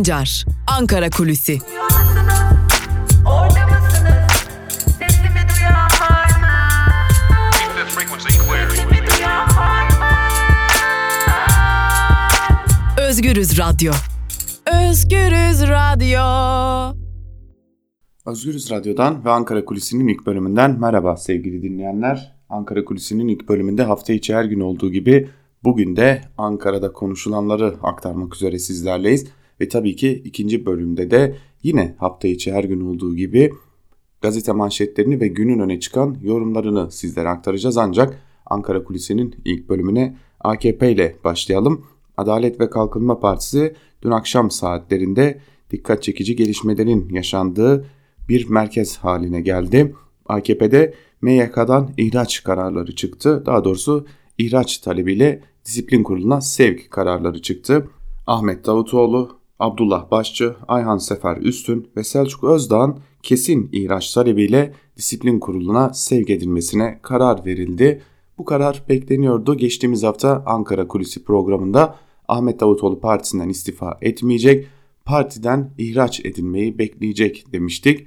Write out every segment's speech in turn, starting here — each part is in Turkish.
Sancar, Ankara Kulüsi. Özgürüz Radyo. Özgürüz Radyo. Özgürüz Radyo'dan ve Ankara Kulisi'nin ilk bölümünden merhaba sevgili dinleyenler. Ankara Kulisi'nin ilk bölümünde hafta içi her gün olduğu gibi bugün de Ankara'da konuşulanları aktarmak üzere sizlerleyiz. Ve tabii ki ikinci bölümde de yine hafta içi her gün olduğu gibi gazete manşetlerini ve günün öne çıkan yorumlarını sizlere aktaracağız. Ancak Ankara Kulisi'nin ilk bölümüne AKP ile başlayalım. Adalet ve Kalkınma Partisi dün akşam saatlerinde dikkat çekici gelişmelerin yaşandığı bir merkez haline geldi. AKP'de MYK'dan ihraç kararları çıktı. Daha doğrusu ihraç talebiyle disiplin kuruluna sevk kararları çıktı. Ahmet Davutoğlu, Abdullah Başçı, Ayhan Sefer Üstün ve Selçuk Özdağ'ın kesin ihraç talebiyle disiplin kuruluna sevk edilmesine karar verildi. Bu karar bekleniyordu. Geçtiğimiz hafta Ankara Kulisi programında Ahmet Davutoğlu partisinden istifa etmeyecek, partiden ihraç edilmeyi bekleyecek demiştik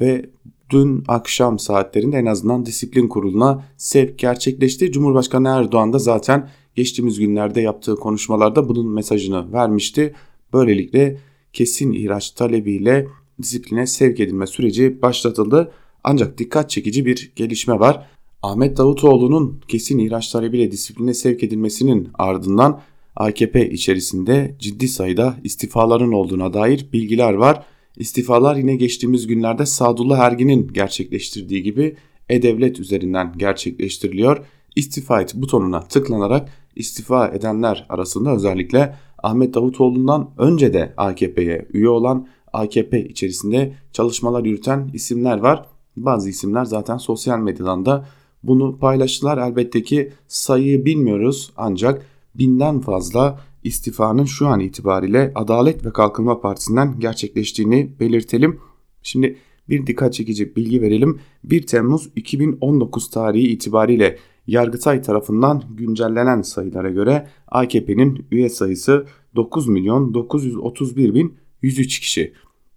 ve dün akşam saatlerinde en azından disiplin kuruluna sevk gerçekleşti. Cumhurbaşkanı Erdoğan da zaten geçtiğimiz günlerde yaptığı konuşmalarda bunun mesajını vermişti. Böylelikle kesin ihraç talebiyle disipline sevk edilme süreci başlatıldı. Ancak dikkat çekici bir gelişme var. Ahmet Davutoğlu'nun kesin ihraç talebiyle disipline sevk edilmesinin ardından AKP içerisinde ciddi sayıda istifaların olduğuna dair bilgiler var. İstifalar yine geçtiğimiz günlerde Sadullah Ergin'in gerçekleştirdiği gibi E-Devlet üzerinden gerçekleştiriliyor. İstifa et butonuna tıklanarak istifa edenler arasında özellikle Ahmet Davutoğlu'ndan önce de AKP'ye üye olan AKP içerisinde çalışmalar yürüten isimler var. Bazı isimler zaten sosyal medyadan da bunu paylaştılar. Elbette ki sayıyı bilmiyoruz ancak binden fazla istifanın şu an itibariyle Adalet ve Kalkınma Partisi'nden gerçekleştiğini belirtelim. Şimdi bir dikkat çekici bilgi verelim. 1 Temmuz 2019 tarihi itibariyle Yargıtay tarafından güncellenen sayılara göre AKP'nin üye sayısı 9 milyon 931 bin 103 kişi.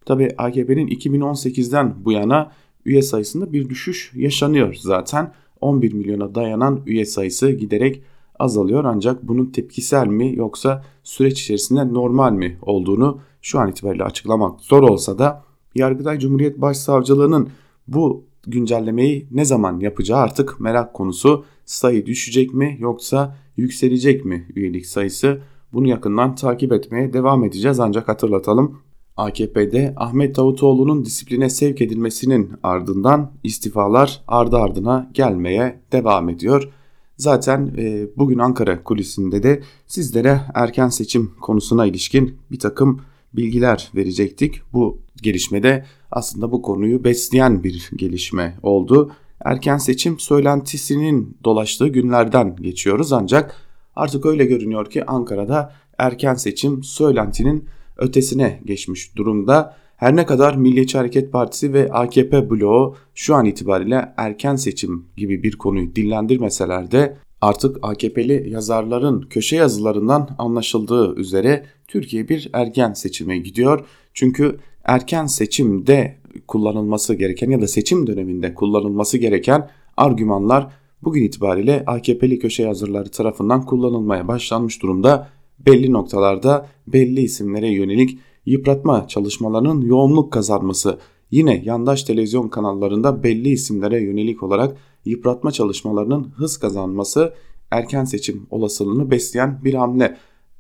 Tabi AKP'nin 2018'den bu yana üye sayısında bir düşüş yaşanıyor zaten. 11 milyona dayanan üye sayısı giderek azalıyor ancak bunun tepkisel mi yoksa süreç içerisinde normal mi olduğunu şu an itibariyle açıklamak zor olsa da Yargıtay Cumhuriyet Başsavcılığı'nın bu güncellemeyi ne zaman yapacağı artık merak konusu. Sayı düşecek mi yoksa yükselecek mi üyelik sayısı? Bunu yakından takip etmeye devam edeceğiz ancak hatırlatalım. AKP'de Ahmet Davutoğlu'nun disipline sevk edilmesinin ardından istifalar ardı ardına gelmeye devam ediyor. Zaten e, bugün Ankara kulisinde de sizlere erken seçim konusuna ilişkin bir takım bilgiler verecektik. Bu gelişmede aslında bu konuyu besleyen bir gelişme oldu. Erken seçim söylentisinin dolaştığı günlerden geçiyoruz ancak artık öyle görünüyor ki Ankara'da erken seçim söylentinin ötesine geçmiş durumda. Her ne kadar Milliyetçi Hareket Partisi ve AKP bloğu şu an itibariyle erken seçim gibi bir konuyu dillendirmeseler de artık AKP'li yazarların köşe yazılarından anlaşıldığı üzere Türkiye bir erken seçime gidiyor. Çünkü erken seçimde kullanılması gereken ya da seçim döneminde kullanılması gereken argümanlar bugün itibariyle AKP'li köşe yazarları tarafından kullanılmaya başlanmış durumda. Belli noktalarda belli isimlere yönelik yıpratma çalışmalarının yoğunluk kazanması, yine yandaş televizyon kanallarında belli isimlere yönelik olarak yıpratma çalışmalarının hız kazanması erken seçim olasılığını besleyen bir hamle.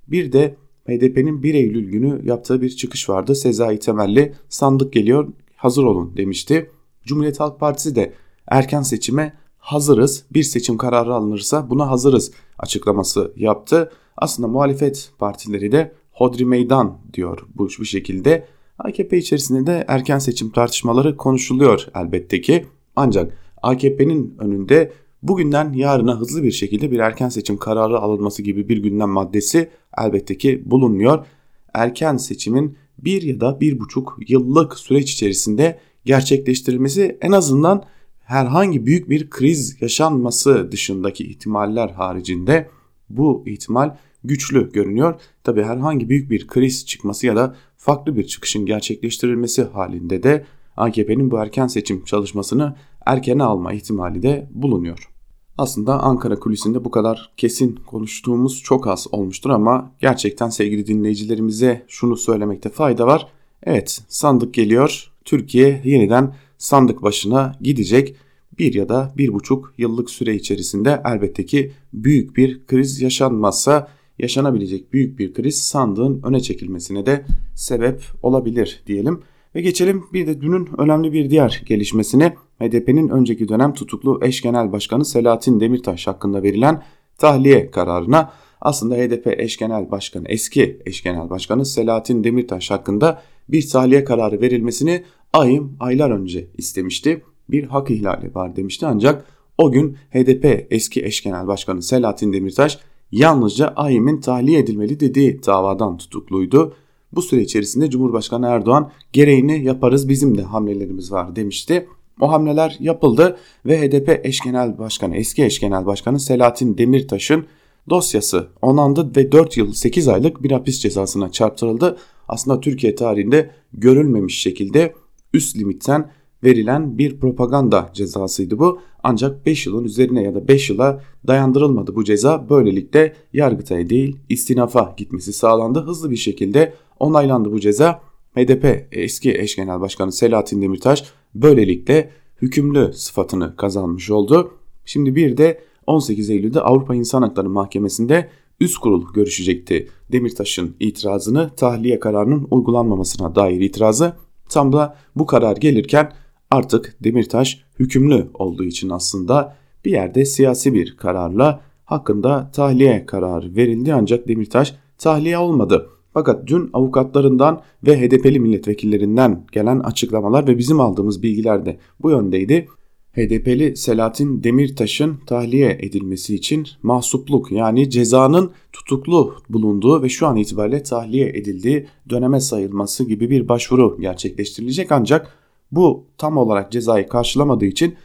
Bir de HDP'nin 1 Eylül günü yaptığı bir çıkış vardı. Sezai Temelli sandık geliyor hazır olun demişti. Cumhuriyet Halk Partisi de erken seçime hazırız bir seçim kararı alınırsa buna hazırız açıklaması yaptı. Aslında muhalefet partileri de hodri meydan diyor bu, bu şekilde. AKP içerisinde de erken seçim tartışmaları konuşuluyor elbette ki. Ancak AKP'nin önünde bugünden yarına hızlı bir şekilde bir erken seçim kararı alınması gibi bir gündem maddesi elbette ki bulunmuyor. Erken seçimin bir ya da bir buçuk yıllık süreç içerisinde gerçekleştirilmesi en azından herhangi büyük bir kriz yaşanması dışındaki ihtimaller haricinde bu ihtimal güçlü görünüyor. Tabi herhangi büyük bir kriz çıkması ya da farklı bir çıkışın gerçekleştirilmesi halinde de AKP'nin bu erken seçim çalışmasını erkene alma ihtimali de bulunuyor. Aslında Ankara kulisinde bu kadar kesin konuştuğumuz çok az olmuştur ama gerçekten sevgili dinleyicilerimize şunu söylemekte fayda var. Evet sandık geliyor. Türkiye yeniden sandık başına gidecek. Bir ya da bir buçuk yıllık süre içerisinde elbette ki büyük bir kriz yaşanmazsa yaşanabilecek büyük bir kriz sandığın öne çekilmesine de sebep olabilir diyelim. Ve geçelim bir de dünün önemli bir diğer gelişmesine HDP'nin önceki dönem tutuklu eş genel başkanı Selahattin Demirtaş hakkında verilen tahliye kararına aslında HDP eş genel başkanı eski eş genel başkanı Selahattin Demirtaş hakkında bir tahliye kararı verilmesini ayım aylar önce istemişti. Bir hak ihlali var demişti ancak o gün HDP eski eş genel başkanı Selahattin Demirtaş yalnızca AYİM'in tahliye edilmeli dediği davadan tutukluydu. Bu süre içerisinde Cumhurbaşkanı Erdoğan gereğini yaparız bizim de hamlelerimiz var demişti. O hamleler yapıldı ve HDP eş genel başkanı eski eş genel başkanı Selahattin Demirtaş'ın dosyası onandı ve 4 yıl 8 aylık bir hapis cezasına çarptırıldı. Aslında Türkiye tarihinde görülmemiş şekilde üst limitten verilen bir propaganda cezasıydı bu. Ancak 5 yılın üzerine ya da 5 yıla dayandırılmadı bu ceza. Böylelikle Yargıtay'a değil istinafa gitmesi sağlandı. Hızlı bir şekilde onaylandı bu ceza. HDP eski eş genel başkanı Selahattin Demirtaş böylelikle hükümlü sıfatını kazanmış oldu. Şimdi bir de 18 Eylül'de Avrupa İnsan Hakları Mahkemesi'nde üst kurul görüşecekti. Demirtaş'ın itirazını tahliye kararının uygulanmamasına dair itirazı tam da bu karar gelirken artık Demirtaş hükümlü olduğu için aslında bir yerde siyasi bir kararla hakkında tahliye kararı verildi ancak Demirtaş tahliye olmadı. Fakat dün avukatlarından ve HDP'li milletvekillerinden gelen açıklamalar ve bizim aldığımız bilgiler de bu yöndeydi. HDP'li Selahattin Demirtaş'ın tahliye edilmesi için mahsupluk yani cezanın tutuklu bulunduğu ve şu an itibariyle tahliye edildiği döneme sayılması gibi bir başvuru gerçekleştirilecek ancak bu tam olarak cezayı karşılamadığı için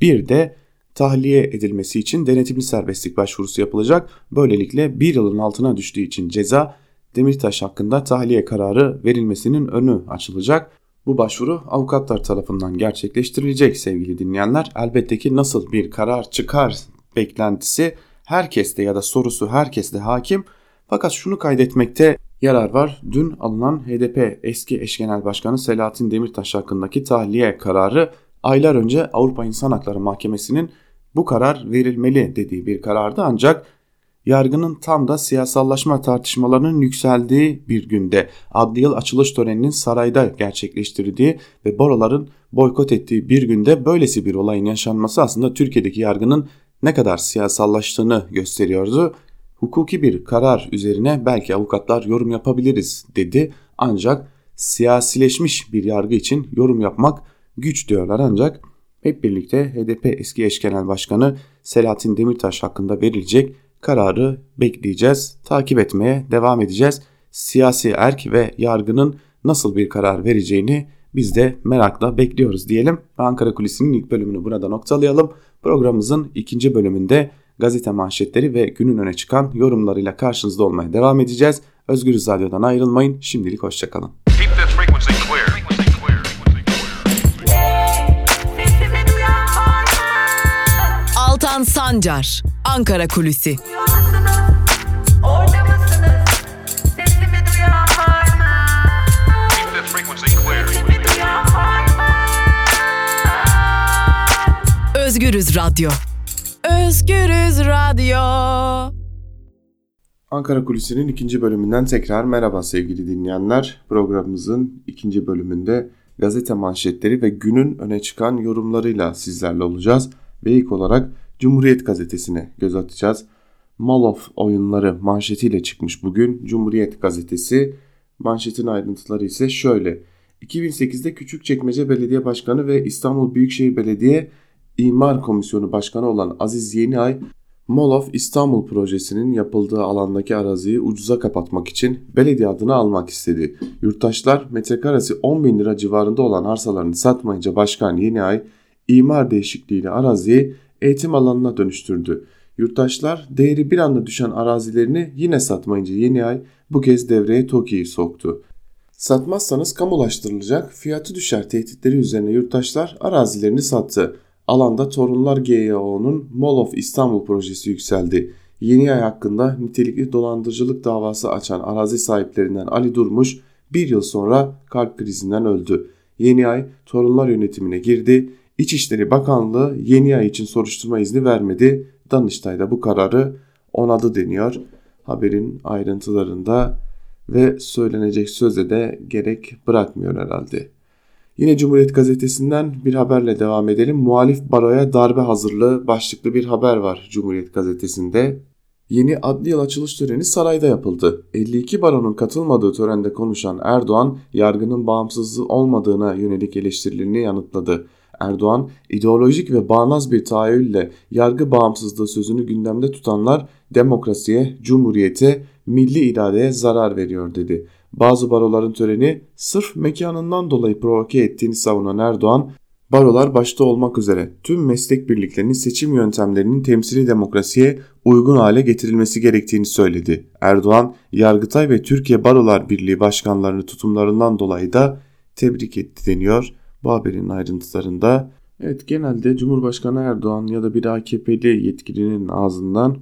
bir de tahliye edilmesi için denetimli serbestlik başvurusu yapılacak. Böylelikle bir yılın altına düştüğü için ceza Demirtaş hakkında tahliye kararı verilmesinin önü açılacak. Bu başvuru avukatlar tarafından gerçekleştirilecek sevgili dinleyenler. Elbette ki nasıl bir karar çıkar beklentisi herkeste ya da sorusu herkeste hakim. Fakat şunu kaydetmekte yarar var. Dün alınan HDP eski eş genel başkanı Selahattin Demirtaş hakkındaki tahliye kararı aylar önce Avrupa İnsan Hakları Mahkemesi'nin bu karar verilmeli dediği bir karardı ancak yargının tam da siyasallaşma tartışmalarının yükseldiği bir günde adli yıl açılış töreninin sarayda gerçekleştirdiği ve boroların boykot ettiği bir günde böylesi bir olayın yaşanması aslında Türkiye'deki yargının ne kadar siyasallaştığını gösteriyordu. Hukuki bir karar üzerine belki avukatlar yorum yapabiliriz dedi ancak siyasileşmiş bir yargı için yorum yapmak güç diyorlar ancak hep birlikte HDP eski eş genel başkanı Selahattin Demirtaş hakkında verilecek kararı bekleyeceğiz, takip etmeye devam edeceğiz. Siyasi erk ve yargının nasıl bir karar vereceğini biz de merakla bekliyoruz diyelim. Ankara Kulisi'nin ilk bölümünü burada noktalayalım. Programımızın ikinci bölümünde gazete manşetleri ve günün öne çıkan yorumlarıyla karşınızda olmaya devam edeceğiz. Özgür Radyo'dan ayrılmayın. Şimdilik hoşçakalın. Altan Sancar, Ankara Kulüsi. Özgürüz Radyo. Özgürüz Radyo. Ankara Kulisi'nin ikinci bölümünden tekrar merhaba sevgili dinleyenler. Programımızın ikinci bölümünde gazete manşetleri ve günün öne çıkan yorumlarıyla sizlerle olacağız. Ve ilk olarak Cumhuriyet gazetesine göz atacağız. Malof oyunları manşetiyle çıkmış bugün Cumhuriyet gazetesi. Manşetin ayrıntıları ise şöyle. 2008'de Küçükçekmece Belediye Başkanı ve İstanbul Büyükşehir Belediye İmar Komisyonu Başkanı olan Aziz Yeniay, Molof İstanbul projesinin yapıldığı alandaki araziyi ucuza kapatmak için belediye adını almak istedi. Yurttaşlar metrekaresi 10 bin lira civarında olan arsalarını satmayınca Başkan Yeniay imar değişikliğiyle araziyi eğitim alanına dönüştürdü. Yurttaşlar değeri bir anda düşen arazilerini yine satmayınca Yeniay bu kez devreye TOKİ'yi soktu. Satmazsanız kamulaştırılacak, fiyatı düşer tehditleri üzerine yurttaşlar arazilerini sattı. Alanda Torunlar GYO'nun Mall of İstanbul projesi yükseldi. Yeni ay hakkında nitelikli dolandırıcılık davası açan arazi sahiplerinden Ali Durmuş bir yıl sonra kalp krizinden öldü. Yeni ay Torunlar yönetimine girdi. İçişleri Bakanlığı yeni ay için soruşturma izni vermedi. Danıştay da bu kararı onadı deniyor. Haberin ayrıntılarında ve söylenecek söze de gerek bırakmıyor herhalde. Yine Cumhuriyet Gazetesi'nden bir haberle devam edelim. Muhalif baroya darbe hazırlığı başlıklı bir haber var Cumhuriyet Gazetesi'nde. Yeni adli yıl açılış töreni sarayda yapıldı. 52 baronun katılmadığı törende konuşan Erdoğan, yargının bağımsızlığı olmadığına yönelik eleştirilerini yanıtladı. Erdoğan, ideolojik ve bağnaz bir tahayyülle yargı bağımsızlığı sözünü gündemde tutanlar demokrasiye, cumhuriyete, milli iradeye zarar veriyor dedi. Bazı baroların töreni sırf mekanından dolayı provoke ettiğini savunan Erdoğan, barolar başta olmak üzere tüm meslek birliklerinin seçim yöntemlerinin temsili demokrasiye uygun hale getirilmesi gerektiğini söyledi. Erdoğan, Yargıtay ve Türkiye Barolar Birliği başkanlarını tutumlarından dolayı da tebrik etti deniyor bu haberin ayrıntılarında. Evet genelde Cumhurbaşkanı Erdoğan ya da bir AKP'li yetkilinin ağzından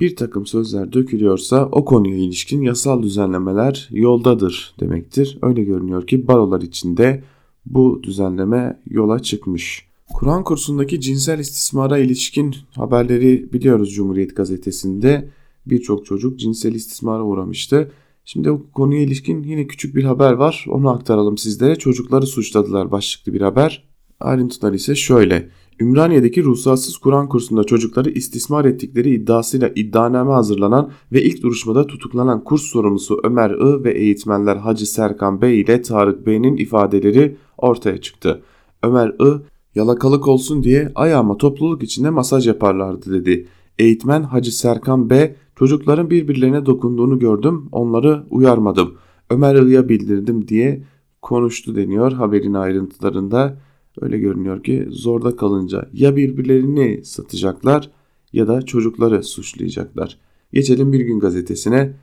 bir takım sözler dökülüyorsa o konuya ilişkin yasal düzenlemeler yoldadır demektir. Öyle görünüyor ki barolar içinde bu düzenleme yola çıkmış. Kur'an kursundaki cinsel istismara ilişkin haberleri biliyoruz Cumhuriyet Gazetesi'nde. Birçok çocuk cinsel istismara uğramıştı. Şimdi o konuya ilişkin yine küçük bir haber var. Onu aktaralım sizlere. Çocukları suçladılar başlıklı bir haber. Ayrıntılar ise şöyle. Ümraniye'deki ruhsatsız Kur'an kursunda çocukları istismar ettikleri iddiasıyla iddianame hazırlanan ve ilk duruşmada tutuklanan kurs sorumlusu Ömer I ve eğitmenler Hacı Serkan Bey ile Tarık Bey'in ifadeleri ortaya çıktı. Ömer I, yalakalık olsun diye ayağıma topluluk içinde masaj yaparlardı dedi. Eğitmen Hacı Serkan B, çocukların birbirlerine dokunduğunu gördüm, onları uyarmadım. Ömer I'ya bildirdim diye konuştu deniyor haberin ayrıntılarında. Öyle görünüyor ki zorda kalınca ya birbirlerini satacaklar ya da çocukları suçlayacaklar. Geçelim Bir Gün Gazetesi'ne.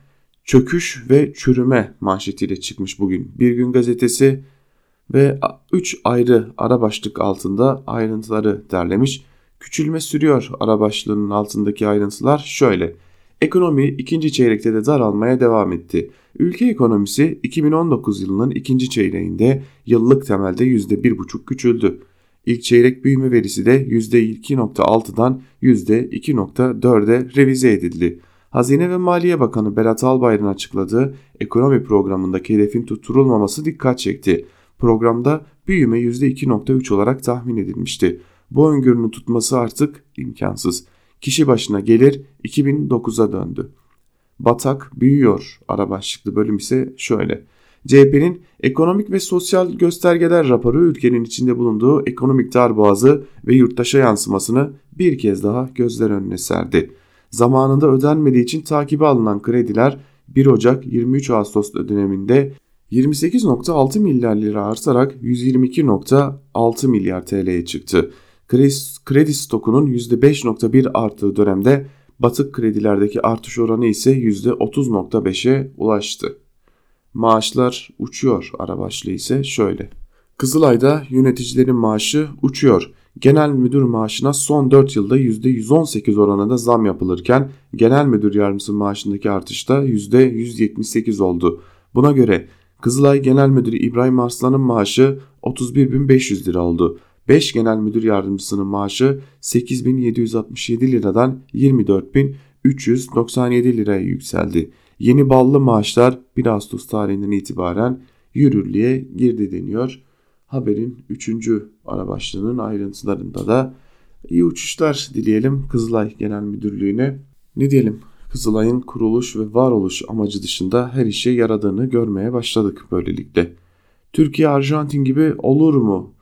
Çöküş ve çürüme manşetiyle çıkmış bugün Bir Gün Gazetesi ve 3 ayrı ara başlık altında ayrıntıları derlemiş. Küçülme sürüyor ara başlığının altındaki ayrıntılar şöyle. Ekonomi ikinci çeyrekte de daralmaya devam etti. Ülke ekonomisi 2019 yılının ikinci çeyreğinde yıllık temelde %1,5 küçüldü. İlk çeyrek büyüme verisi de %2.6'dan %2.4'e revize edildi. Hazine ve Maliye Bakanı Berat Albayrak'ın açıkladığı ekonomi programındaki hedefin tutturulmaması dikkat çekti. Programda büyüme %2.3 olarak tahmin edilmişti. Bu öngörünün tutması artık imkansız. Kişi başına gelir 2009'a döndü. Batak büyüyor ara başlıklı bölüm ise şöyle. CHP'nin ekonomik ve sosyal göstergeler raporu ülkenin içinde bulunduğu ekonomik darboğazı ve yurttaşa yansımasını bir kez daha gözler önüne serdi. Zamanında ödenmediği için takibe alınan krediler 1 Ocak 23 Ağustos döneminde 28.6 milyar lira artarak 122.6 milyar TL'ye çıktı. Kredi stokunun %5.1 arttığı dönemde batık kredilerdeki artış oranı ise %30.5'e ulaştı. Maaşlar uçuyor ara başlığı ise şöyle. Kızılay'da yöneticilerin maaşı uçuyor. Genel müdür maaşına son 4 yılda %118 oranında zam yapılırken genel müdür yardımcısı maaşındaki artışta %178 oldu. Buna göre Kızılay Genel Müdürü İbrahim Arslan'ın maaşı 31.500 lira oldu. 5 genel müdür yardımcısının maaşı 8767 liradan 24397 liraya yükseldi. Yeni ballı maaşlar 1 Ağustos tarihinden itibaren yürürlüğe girdi deniyor. Haberin 3. ara başlığının ayrıntılarında da iyi uçuşlar dileyelim Kızılay Genel Müdürlüğü'ne. Ne diyelim Kızılay'ın kuruluş ve varoluş amacı dışında her işe yaradığını görmeye başladık böylelikle. Türkiye Arjantin gibi olur mu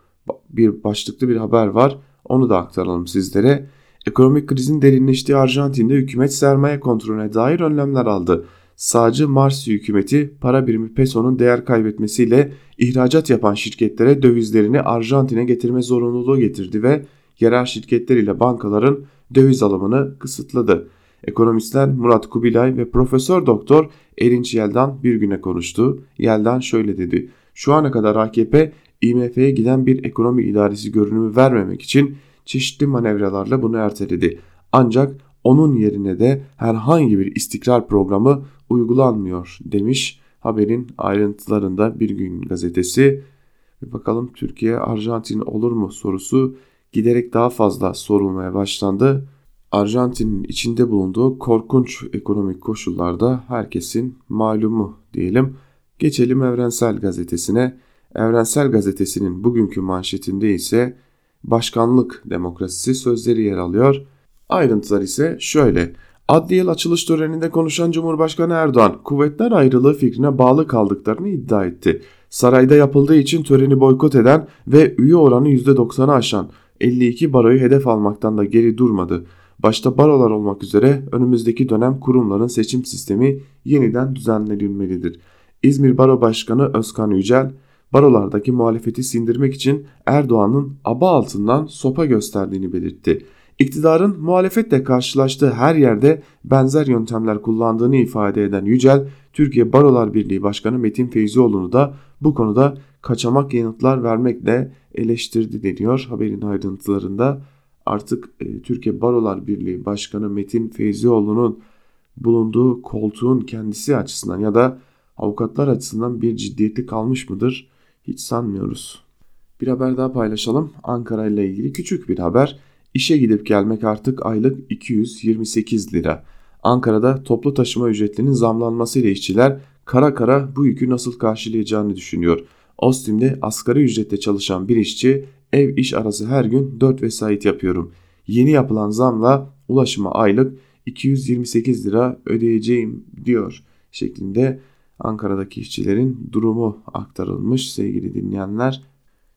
bir başlıklı bir haber var. Onu da aktaralım sizlere. Ekonomik krizin derinleştiği Arjantin'de hükümet sermaye kontrolüne dair önlemler aldı. Sağcı Marsi hükümeti para birimi pesonun değer kaybetmesiyle ihracat yapan şirketlere dövizlerini Arjantin'e getirme zorunluluğu getirdi ve yerel şirketler ile bankaların döviz alımını kısıtladı. Ekonomistler Murat Kubilay ve Profesör Doktor Erinç Yeldan bir güne konuştu. Yeldan şöyle dedi. Şu ana kadar AKP IMF'ye giden bir ekonomi idaresi görünümü vermemek için çeşitli manevralarla bunu erteledi. Ancak onun yerine de herhangi bir istikrar programı uygulanmıyor demiş haberin ayrıntılarında Bir Gün gazetesi. Bakalım Türkiye Arjantin olur mu sorusu giderek daha fazla sorulmaya başlandı. Arjantin'in içinde bulunduğu korkunç ekonomik koşullarda herkesin malumu diyelim. Geçelim Evrensel Gazetesi'ne. Evrensel Gazetesi'nin bugünkü manşetinde ise başkanlık demokrasisi sözleri yer alıyor. Ayrıntılar ise şöyle. Adli yıl açılış töreninde konuşan Cumhurbaşkanı Erdoğan, kuvvetler ayrılığı fikrine bağlı kaldıklarını iddia etti. Sarayda yapıldığı için töreni boykot eden ve üye oranı %90'ı aşan 52 baroyu hedef almaktan da geri durmadı. Başta barolar olmak üzere önümüzdeki dönem kurumların seçim sistemi yeniden düzenlenilmelidir. İzmir Baro Başkanı Özkan Yücel, barolardaki muhalefeti sindirmek için Erdoğan'ın aba altından sopa gösterdiğini belirtti. İktidarın muhalefetle karşılaştığı her yerde benzer yöntemler kullandığını ifade eden Yücel, Türkiye Barolar Birliği Başkanı Metin Feyzioğlu'nu da bu konuda kaçamak yanıtlar vermekle eleştirdi deniyor haberin ayrıntılarında. Artık e, Türkiye Barolar Birliği Başkanı Metin Feyzioğlu'nun bulunduğu koltuğun kendisi açısından ya da avukatlar açısından bir ciddiyeti kalmış mıdır? Hiç sanmıyoruz. Bir haber daha paylaşalım. Ankara ile ilgili küçük bir haber. İşe gidip gelmek artık aylık 228 lira. Ankara'da toplu taşıma ücretlerinin zamlanmasıyla işçiler kara kara bu yükü nasıl karşılayacağını düşünüyor. Ostim'de asgari ücretle çalışan bir işçi ev iş arası her gün 4 vesait yapıyorum. Yeni yapılan zamla ulaşıma aylık 228 lira ödeyeceğim diyor şeklinde Ankara'daki işçilerin durumu aktarılmış sevgili dinleyenler.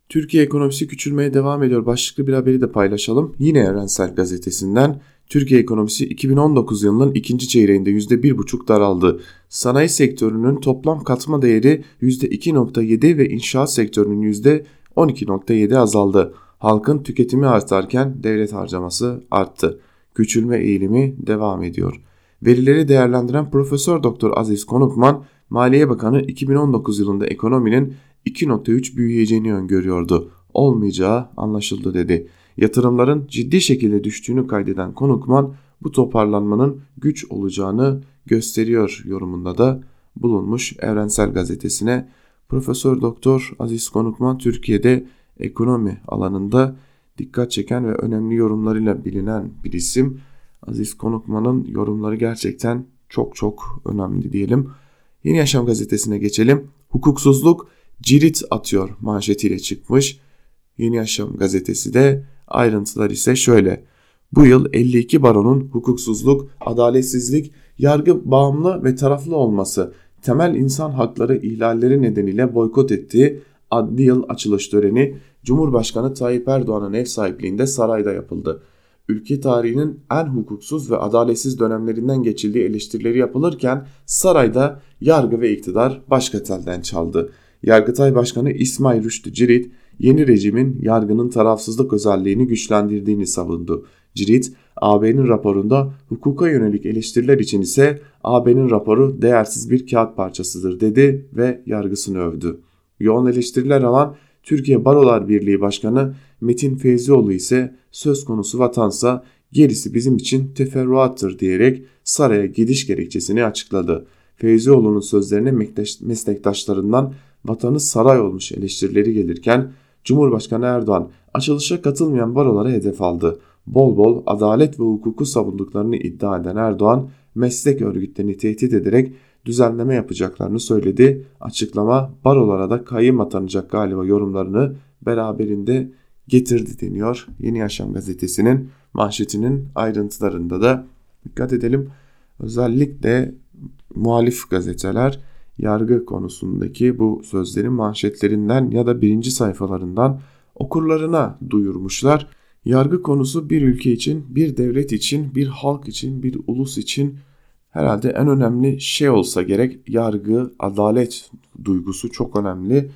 Türkiye ekonomisi küçülmeye devam ediyor. Başlıklı bir haberi de paylaşalım. Yine Evrensel Gazetesi'nden Türkiye ekonomisi 2019 yılının ikinci çeyreğinde %1,5 daraldı. Sanayi sektörünün toplam katma değeri %2,7 ve inşaat sektörünün %12,7 azaldı. Halkın tüketimi artarken devlet harcaması arttı. Küçülme eğilimi devam ediyor. Verileri değerlendiren Profesör Doktor Aziz Konukman, Maliye Bakanı 2019 yılında ekonominin 2.3 büyüyeceğini öngörüyordu. Olmayacağı anlaşıldı dedi. Yatırımların ciddi şekilde düştüğünü kaydeden Konukman bu toparlanmanın güç olacağını gösteriyor yorumunda da bulunmuş Evrensel Gazetesi'ne. Profesör Doktor Aziz Konukman Türkiye'de ekonomi alanında dikkat çeken ve önemli yorumlarıyla bilinen bir isim. Aziz Konukman'ın yorumları gerçekten çok çok önemli diyelim. Yeni Yaşam gazetesine geçelim. Hukuksuzluk cirit atıyor manşetiyle çıkmış. Yeni Yaşam gazetesi de ayrıntılar ise şöyle. Bu yıl 52 baronun hukuksuzluk, adaletsizlik, yargı bağımlı ve taraflı olması, temel insan hakları ihlalleri nedeniyle boykot ettiği adli yıl açılış töreni Cumhurbaşkanı Tayyip Erdoğan'ın ev sahipliğinde sarayda yapıldı. Ülke tarihinin en hukuksuz ve adaletsiz dönemlerinden geçildiği eleştirileri yapılırken sarayda yargı ve iktidar başka telden çaldı. Yargıtay Başkanı İsmail Rüştü Cirit, yeni rejimin yargının tarafsızlık özelliğini güçlendirdiğini savundu. Cirit, AB'nin raporunda hukuka yönelik eleştiriler için ise AB'nin raporu değersiz bir kağıt parçasıdır dedi ve yargısını övdü. Yoğun eleştiriler alan Türkiye Barolar Birliği Başkanı Metin Feyzioğlu ise söz konusu vatansa gerisi bizim için teferruattır diyerek saraya gidiş gerekçesini açıkladı. Feyzioğlu'nun sözlerine meslektaşlarından vatanı saray olmuş eleştirileri gelirken Cumhurbaşkanı Erdoğan açılışa katılmayan barolara hedef aldı. Bol bol adalet ve hukuku savunduklarını iddia eden Erdoğan meslek örgütlerini tehdit ederek düzenleme yapacaklarını söyledi. Açıklama barolara da kayyım atanacak galiba yorumlarını beraberinde getirdi deniyor. Yeni Yaşam gazetesinin manşetinin ayrıntılarında da dikkat edelim. Özellikle muhalif gazeteler yargı konusundaki bu sözlerin manşetlerinden ya da birinci sayfalarından okurlarına duyurmuşlar. Yargı konusu bir ülke için, bir devlet için, bir halk için, bir ulus için herhalde en önemli şey olsa gerek yargı, adalet duygusu çok önemli.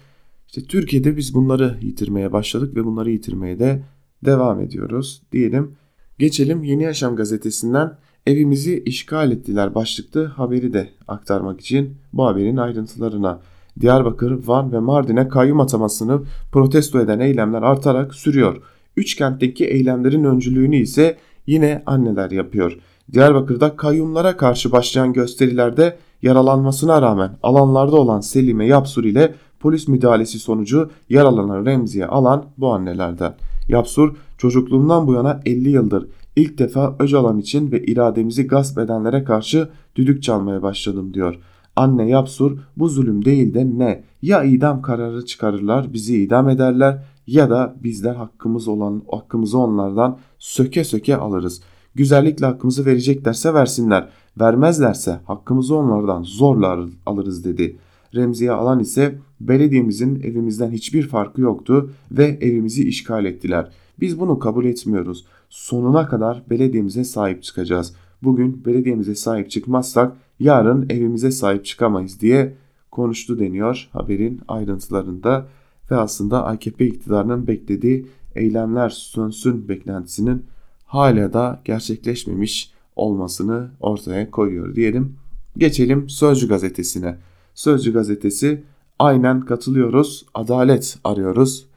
İşte Türkiye'de biz bunları yitirmeye başladık ve bunları yitirmeye de devam ediyoruz diyelim. Geçelim Yeni Yaşam gazetesinden Evimizi işgal ettiler başlıklı haberi de aktarmak için bu haberin ayrıntılarına. Diyarbakır, Van ve Mardin'e kayyum atamasını protesto eden eylemler artarak sürüyor. Üç kentteki eylemlerin öncülüğünü ise yine anneler yapıyor. Diyarbakır'da kayyumlara karşı başlayan gösterilerde yaralanmasına rağmen alanlarda olan Selime Yapsur ile polis müdahalesi sonucu yaralanan Remzi'ye alan bu annelerden. Yapsur çocukluğumdan bu yana 50 yıldır ilk defa Öcalan için ve irademizi gasp edenlere karşı düdük çalmaya başladım diyor. Anne Yapsur bu zulüm değil de ne? Ya idam kararı çıkarırlar bizi idam ederler ya da bizler hakkımız olan hakkımızı onlardan söke söke alırız. Güzellikle hakkımızı vereceklerse versinler. Vermezlerse hakkımızı onlardan zorla alırız dedi. Remziye alan ise belediyemizin evimizden hiçbir farkı yoktu ve evimizi işgal ettiler. Biz bunu kabul etmiyoruz. Sonuna kadar belediyemize sahip çıkacağız. Bugün belediyemize sahip çıkmazsak yarın evimize sahip çıkamayız diye konuştu deniyor haberin ayrıntılarında ve aslında AKP iktidarının beklediği eylemler sönsün beklentisinin hala da gerçekleşmemiş olmasını ortaya koyuyor diyelim. Geçelim Sözcü gazetesine. Sözcü gazetesi aynen katılıyoruz, adalet arıyoruz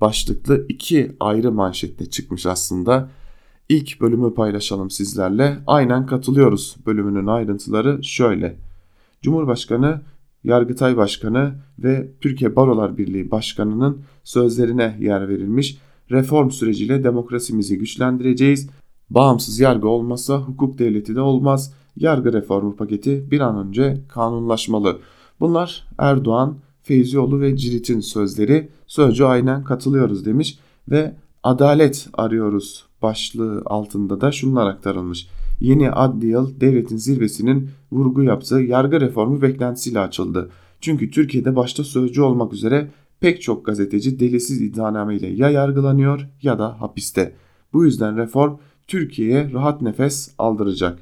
başlıklı iki ayrı manşette çıkmış aslında. İlk bölümü paylaşalım sizlerle. Aynen katılıyoruz bölümünün ayrıntıları şöyle. Cumhurbaşkanı, Yargıtay Başkanı ve Türkiye Barolar Birliği Başkanı'nın sözlerine yer verilmiş. Reform süreciyle demokrasimizi güçlendireceğiz. Bağımsız yargı olmazsa hukuk devleti de olmaz. Yargı reformu paketi bir an önce kanunlaşmalı. Bunlar Erdoğan, Feyzioğlu ve Cirit'in sözleri. Sözcü aynen katılıyoruz demiş ve adalet arıyoruz başlığı altında da şunlar aktarılmış. Yeni adli yıl devletin zirvesinin vurgu yaptığı yargı reformu beklentisiyle açıldı. Çünkü Türkiye'de başta sözcü olmak üzere pek çok gazeteci delisiz iddianameyle ya yargılanıyor ya da hapiste. Bu yüzden reform Türkiye'ye rahat nefes aldıracak.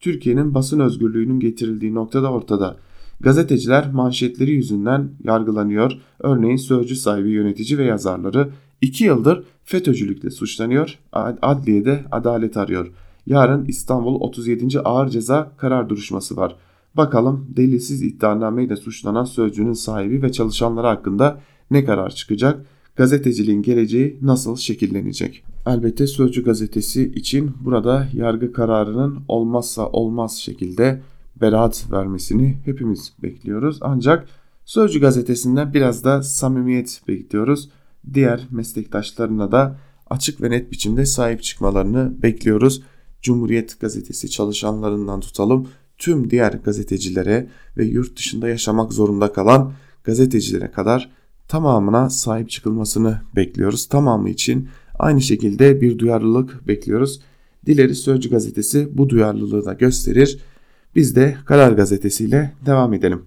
Türkiye'nin basın özgürlüğünün getirildiği noktada ortada. Gazeteciler manşetleri yüzünden yargılanıyor. Örneğin sözcü sahibi yönetici ve yazarları 2 yıldır FETÖ'cülükle suçlanıyor. Adliyede adalet arıyor. Yarın İstanbul 37. Ağır Ceza karar duruşması var. Bakalım delilsiz iddianameyle suçlanan sözcünün sahibi ve çalışanları hakkında ne karar çıkacak? Gazeteciliğin geleceği nasıl şekillenecek? Elbette Sözcü gazetesi için burada yargı kararının olmazsa olmaz şekilde beraat vermesini hepimiz bekliyoruz. Ancak Sözcü gazetesinden biraz da samimiyet bekliyoruz. Diğer meslektaşlarına da açık ve net biçimde sahip çıkmalarını bekliyoruz. Cumhuriyet gazetesi çalışanlarından tutalım tüm diğer gazetecilere ve yurt dışında yaşamak zorunda kalan gazetecilere kadar tamamına sahip çıkılmasını bekliyoruz. Tamamı için aynı şekilde bir duyarlılık bekliyoruz. Dileriz Sözcü gazetesi bu duyarlılığı da gösterir. Biz de Karar gazetesiyle devam edelim.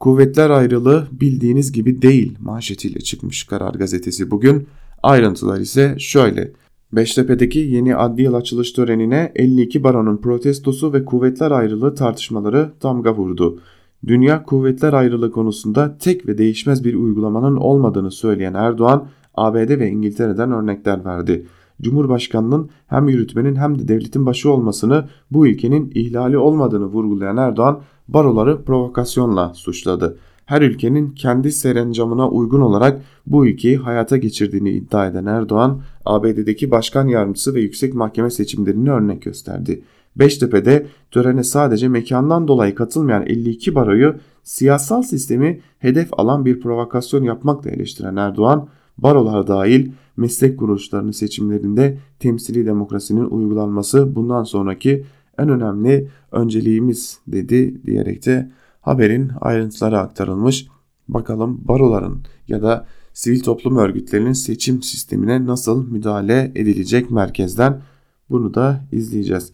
Kuvvetler ayrılığı bildiğiniz gibi değil manşetiyle çıkmış Karar gazetesi bugün. Ayrıntılar ise şöyle. Beştepe'deki yeni adli yıl açılış törenine 52 baronun protestosu ve kuvvetler ayrılığı tartışmaları damga vurdu. Dünya kuvvetler ayrılığı konusunda tek ve değişmez bir uygulamanın olmadığını söyleyen Erdoğan, ABD ve İngiltere'den örnekler verdi. Cumhurbaşkanının hem yürütmenin hem de devletin başı olmasını bu ülkenin ihlali olmadığını vurgulayan Erdoğan, baroları provokasyonla suçladı her ülkenin kendi serencamına uygun olarak bu ülkeyi hayata geçirdiğini iddia eden Erdoğan, ABD'deki başkan yardımcısı ve yüksek mahkeme seçimlerini örnek gösterdi. Beştepe'de törene sadece mekandan dolayı katılmayan 52 baroyu siyasal sistemi hedef alan bir provokasyon yapmakla eleştiren Erdoğan, barolar dahil meslek kuruluşlarının seçimlerinde temsili demokrasinin uygulanması bundan sonraki en önemli önceliğimiz dedi diyerek de haberin ayrıntıları aktarılmış. Bakalım baroların ya da sivil toplum örgütlerinin seçim sistemine nasıl müdahale edilecek merkezden bunu da izleyeceğiz.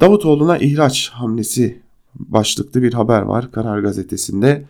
Davutoğlu'na ihraç hamlesi başlıklı bir haber var Karar Gazetesi'nde.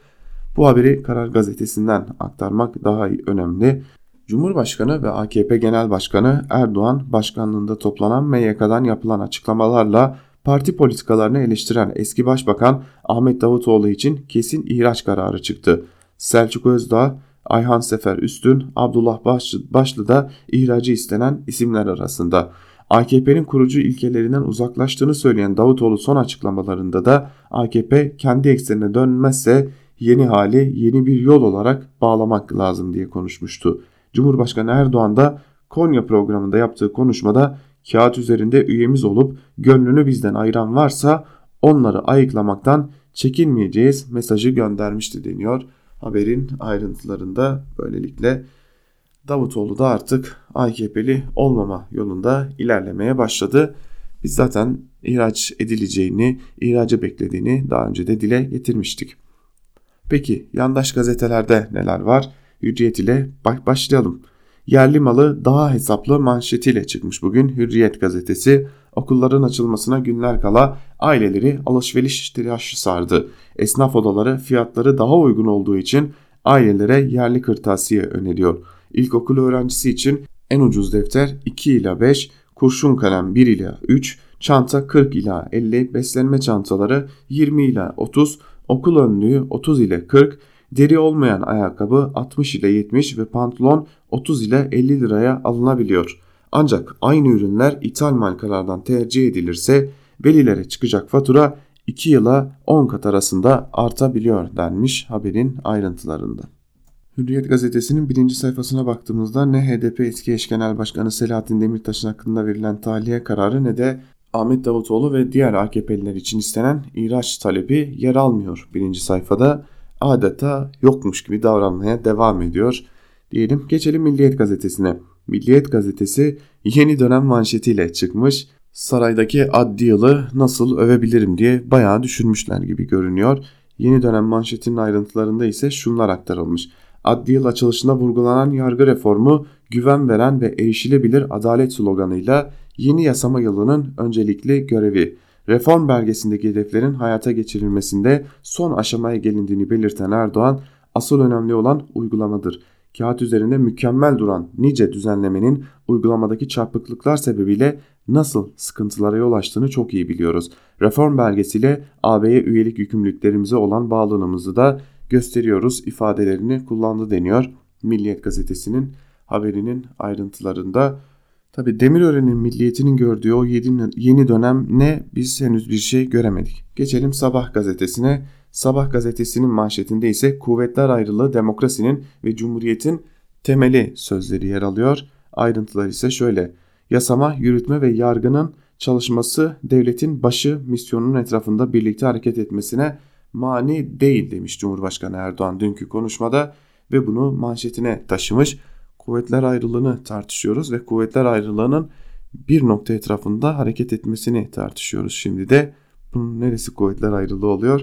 Bu haberi Karar Gazetesi'nden aktarmak daha önemli. Cumhurbaşkanı ve AKP Genel Başkanı Erdoğan başkanlığında toplanan MYK'dan yapılan açıklamalarla parti politikalarını eleştiren eski başbakan Ahmet Davutoğlu için kesin ihraç kararı çıktı. Selçuk Özdağ, Ayhan Sefer Üstün, Abdullah Başlı, da ihracı istenen isimler arasında. AKP'nin kurucu ilkelerinden uzaklaştığını söyleyen Davutoğlu son açıklamalarında da AKP kendi eksenine dönmezse yeni hali yeni bir yol olarak bağlamak lazım diye konuşmuştu. Cumhurbaşkanı Erdoğan da Konya programında yaptığı konuşmada kağıt üzerinde üyemiz olup gönlünü bizden ayıran varsa onları ayıklamaktan çekinmeyeceğiz mesajı göndermişti deniyor. Haberin ayrıntılarında böylelikle Davutoğlu da artık AKP'li olmama yolunda ilerlemeye başladı. Biz zaten ihraç edileceğini, ihracı beklediğini daha önce de dile getirmiştik. Peki yandaş gazetelerde neler var? Hürriyet ile başlayalım. Yerli malı daha hesaplı manşetiyle çıkmış bugün Hürriyet gazetesi. Okulların açılmasına günler kala aileleri alışveriş telaşı sardı. Esnaf odaları fiyatları daha uygun olduğu için ailelere yerli kırtasiye öneriyor. İlkokul öğrencisi için en ucuz defter 2 ila 5, kurşun kalem 1 ila 3, çanta 40 ila 50, beslenme çantaları 20 ila 30, okul önlüğü 30 ile 40, deri olmayan ayakkabı 60 ile 70 ve pantolon 30 ile 50 liraya alınabiliyor. Ancak aynı ürünler ithal markalardan tercih edilirse velilere çıkacak fatura 2 yıla 10 kat arasında artabiliyor denmiş haberin ayrıntılarında. Hürriyet gazetesinin birinci sayfasına baktığımızda ne HDP eski eş genel başkanı Selahattin Demirtaş'ın hakkında verilen tahliye kararı ne de Ahmet Davutoğlu ve diğer AKP'liler için istenen ihraç talebi yer almıyor birinci sayfada. Adeta yokmuş gibi davranmaya devam ediyor. Diyelim geçelim Milliyet gazetesine. Milliyet gazetesi yeni dönem manşetiyle çıkmış. Saraydaki adli yılı nasıl övebilirim diye bayağı düşünmüşler gibi görünüyor. Yeni dönem manşetinin ayrıntılarında ise şunlar aktarılmış adli yıl açılışında vurgulanan yargı reformu güven veren ve erişilebilir adalet sloganıyla yeni yasama yılının öncelikli görevi. Reform belgesindeki hedeflerin hayata geçirilmesinde son aşamaya gelindiğini belirten Erdoğan, asıl önemli olan uygulamadır. Kağıt üzerinde mükemmel duran nice düzenlemenin uygulamadaki çarpıklıklar sebebiyle nasıl sıkıntılara yol açtığını çok iyi biliyoruz. Reform belgesiyle AB'ye üyelik yükümlülüklerimize olan bağlılığımızı da gösteriyoruz ifadelerini kullandı deniyor Milliyet gazetesinin haberinin ayrıntılarında. Tabi Demirören'in milliyetinin gördüğü o yeni dönem ne biz henüz bir şey göremedik. Geçelim Sabah gazetesine. Sabah gazetesinin manşetinde ise kuvvetler ayrılığı demokrasinin ve cumhuriyetin temeli sözleri yer alıyor. Ayrıntılar ise şöyle. Yasama, yürütme ve yargının çalışması devletin başı misyonunun etrafında birlikte hareket etmesine mani değil demiş Cumhurbaşkanı Erdoğan dünkü konuşmada ve bunu manşetine taşımış. Kuvvetler ayrılığını tartışıyoruz ve kuvvetler ayrılığının bir nokta etrafında hareket etmesini tartışıyoruz. Şimdi de bunun neresi kuvvetler ayrılığı oluyor?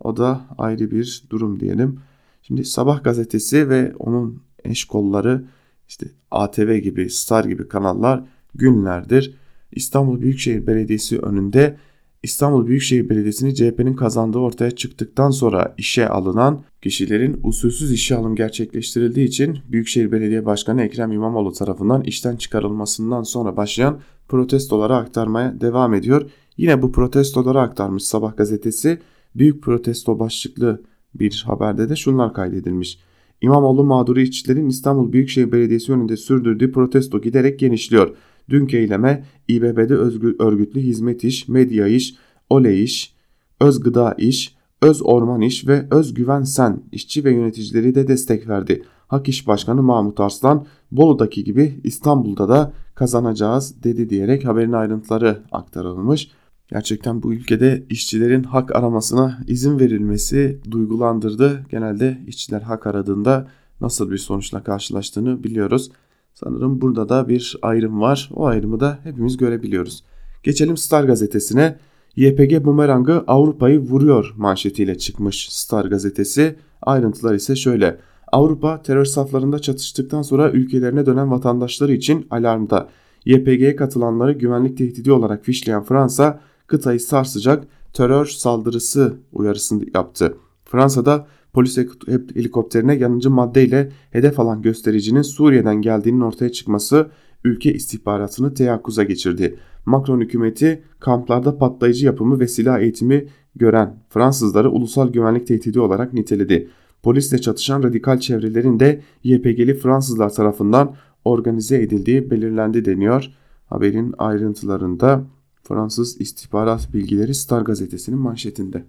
O da ayrı bir durum diyelim. Şimdi Sabah gazetesi ve onun eş kolları işte ATV gibi, Star gibi kanallar günlerdir İstanbul Büyükşehir Belediyesi önünde İstanbul Büyükşehir Belediyesi'ni CHP'nin kazandığı ortaya çıktıktan sonra işe alınan kişilerin usulsüz işe alım gerçekleştirildiği için Büyükşehir Belediye Başkanı Ekrem İmamoğlu tarafından işten çıkarılmasından sonra başlayan protestoları aktarmaya devam ediyor. Yine bu protestoları aktarmış Sabah gazetesi büyük protesto başlıklı bir haberde de şunlar kaydedilmiş. İmamoğlu mağduru işçilerin İstanbul Büyükşehir Belediyesi önünde sürdürdüğü protesto giderek genişliyor. Dünkü eyleme İBB'de özgür, örgütlü hizmet iş, medya iş, ole iş, öz gıda iş, öz orman iş ve öz güven sen işçi ve yöneticileri de destek verdi. Hak İş Başkanı Mahmut Arslan Bolu'daki gibi İstanbul'da da kazanacağız dedi diyerek haberin ayrıntıları aktarılmış. Gerçekten bu ülkede işçilerin hak aramasına izin verilmesi duygulandırdı. Genelde işçiler hak aradığında nasıl bir sonuçla karşılaştığını biliyoruz. Sanırım burada da bir ayrım var. O ayrımı da hepimiz görebiliyoruz. Geçelim Star gazetesine. YPG bumerangı Avrupa'yı vuruyor manşetiyle çıkmış Star gazetesi. Ayrıntılar ise şöyle. Avrupa terör saflarında çatıştıktan sonra ülkelerine dönen vatandaşları için alarmda. YPG'ye katılanları güvenlik tehdidi olarak fişleyen Fransa kıtayı sarsacak terör saldırısı uyarısını yaptı. Fransa'da polis helikopterine yanıcı maddeyle hedef alan göstericinin Suriye'den geldiğinin ortaya çıkması ülke istihbaratını teyakkuza geçirdi. Macron hükümeti kamplarda patlayıcı yapımı ve silah eğitimi gören Fransızları ulusal güvenlik tehdidi olarak niteledi. Polisle çatışan radikal çevrelerin de YPG'li Fransızlar tarafından organize edildiği belirlendi deniyor Haberin ayrıntılarında Fransız istihbarat bilgileri Star gazetesinin manşetinde.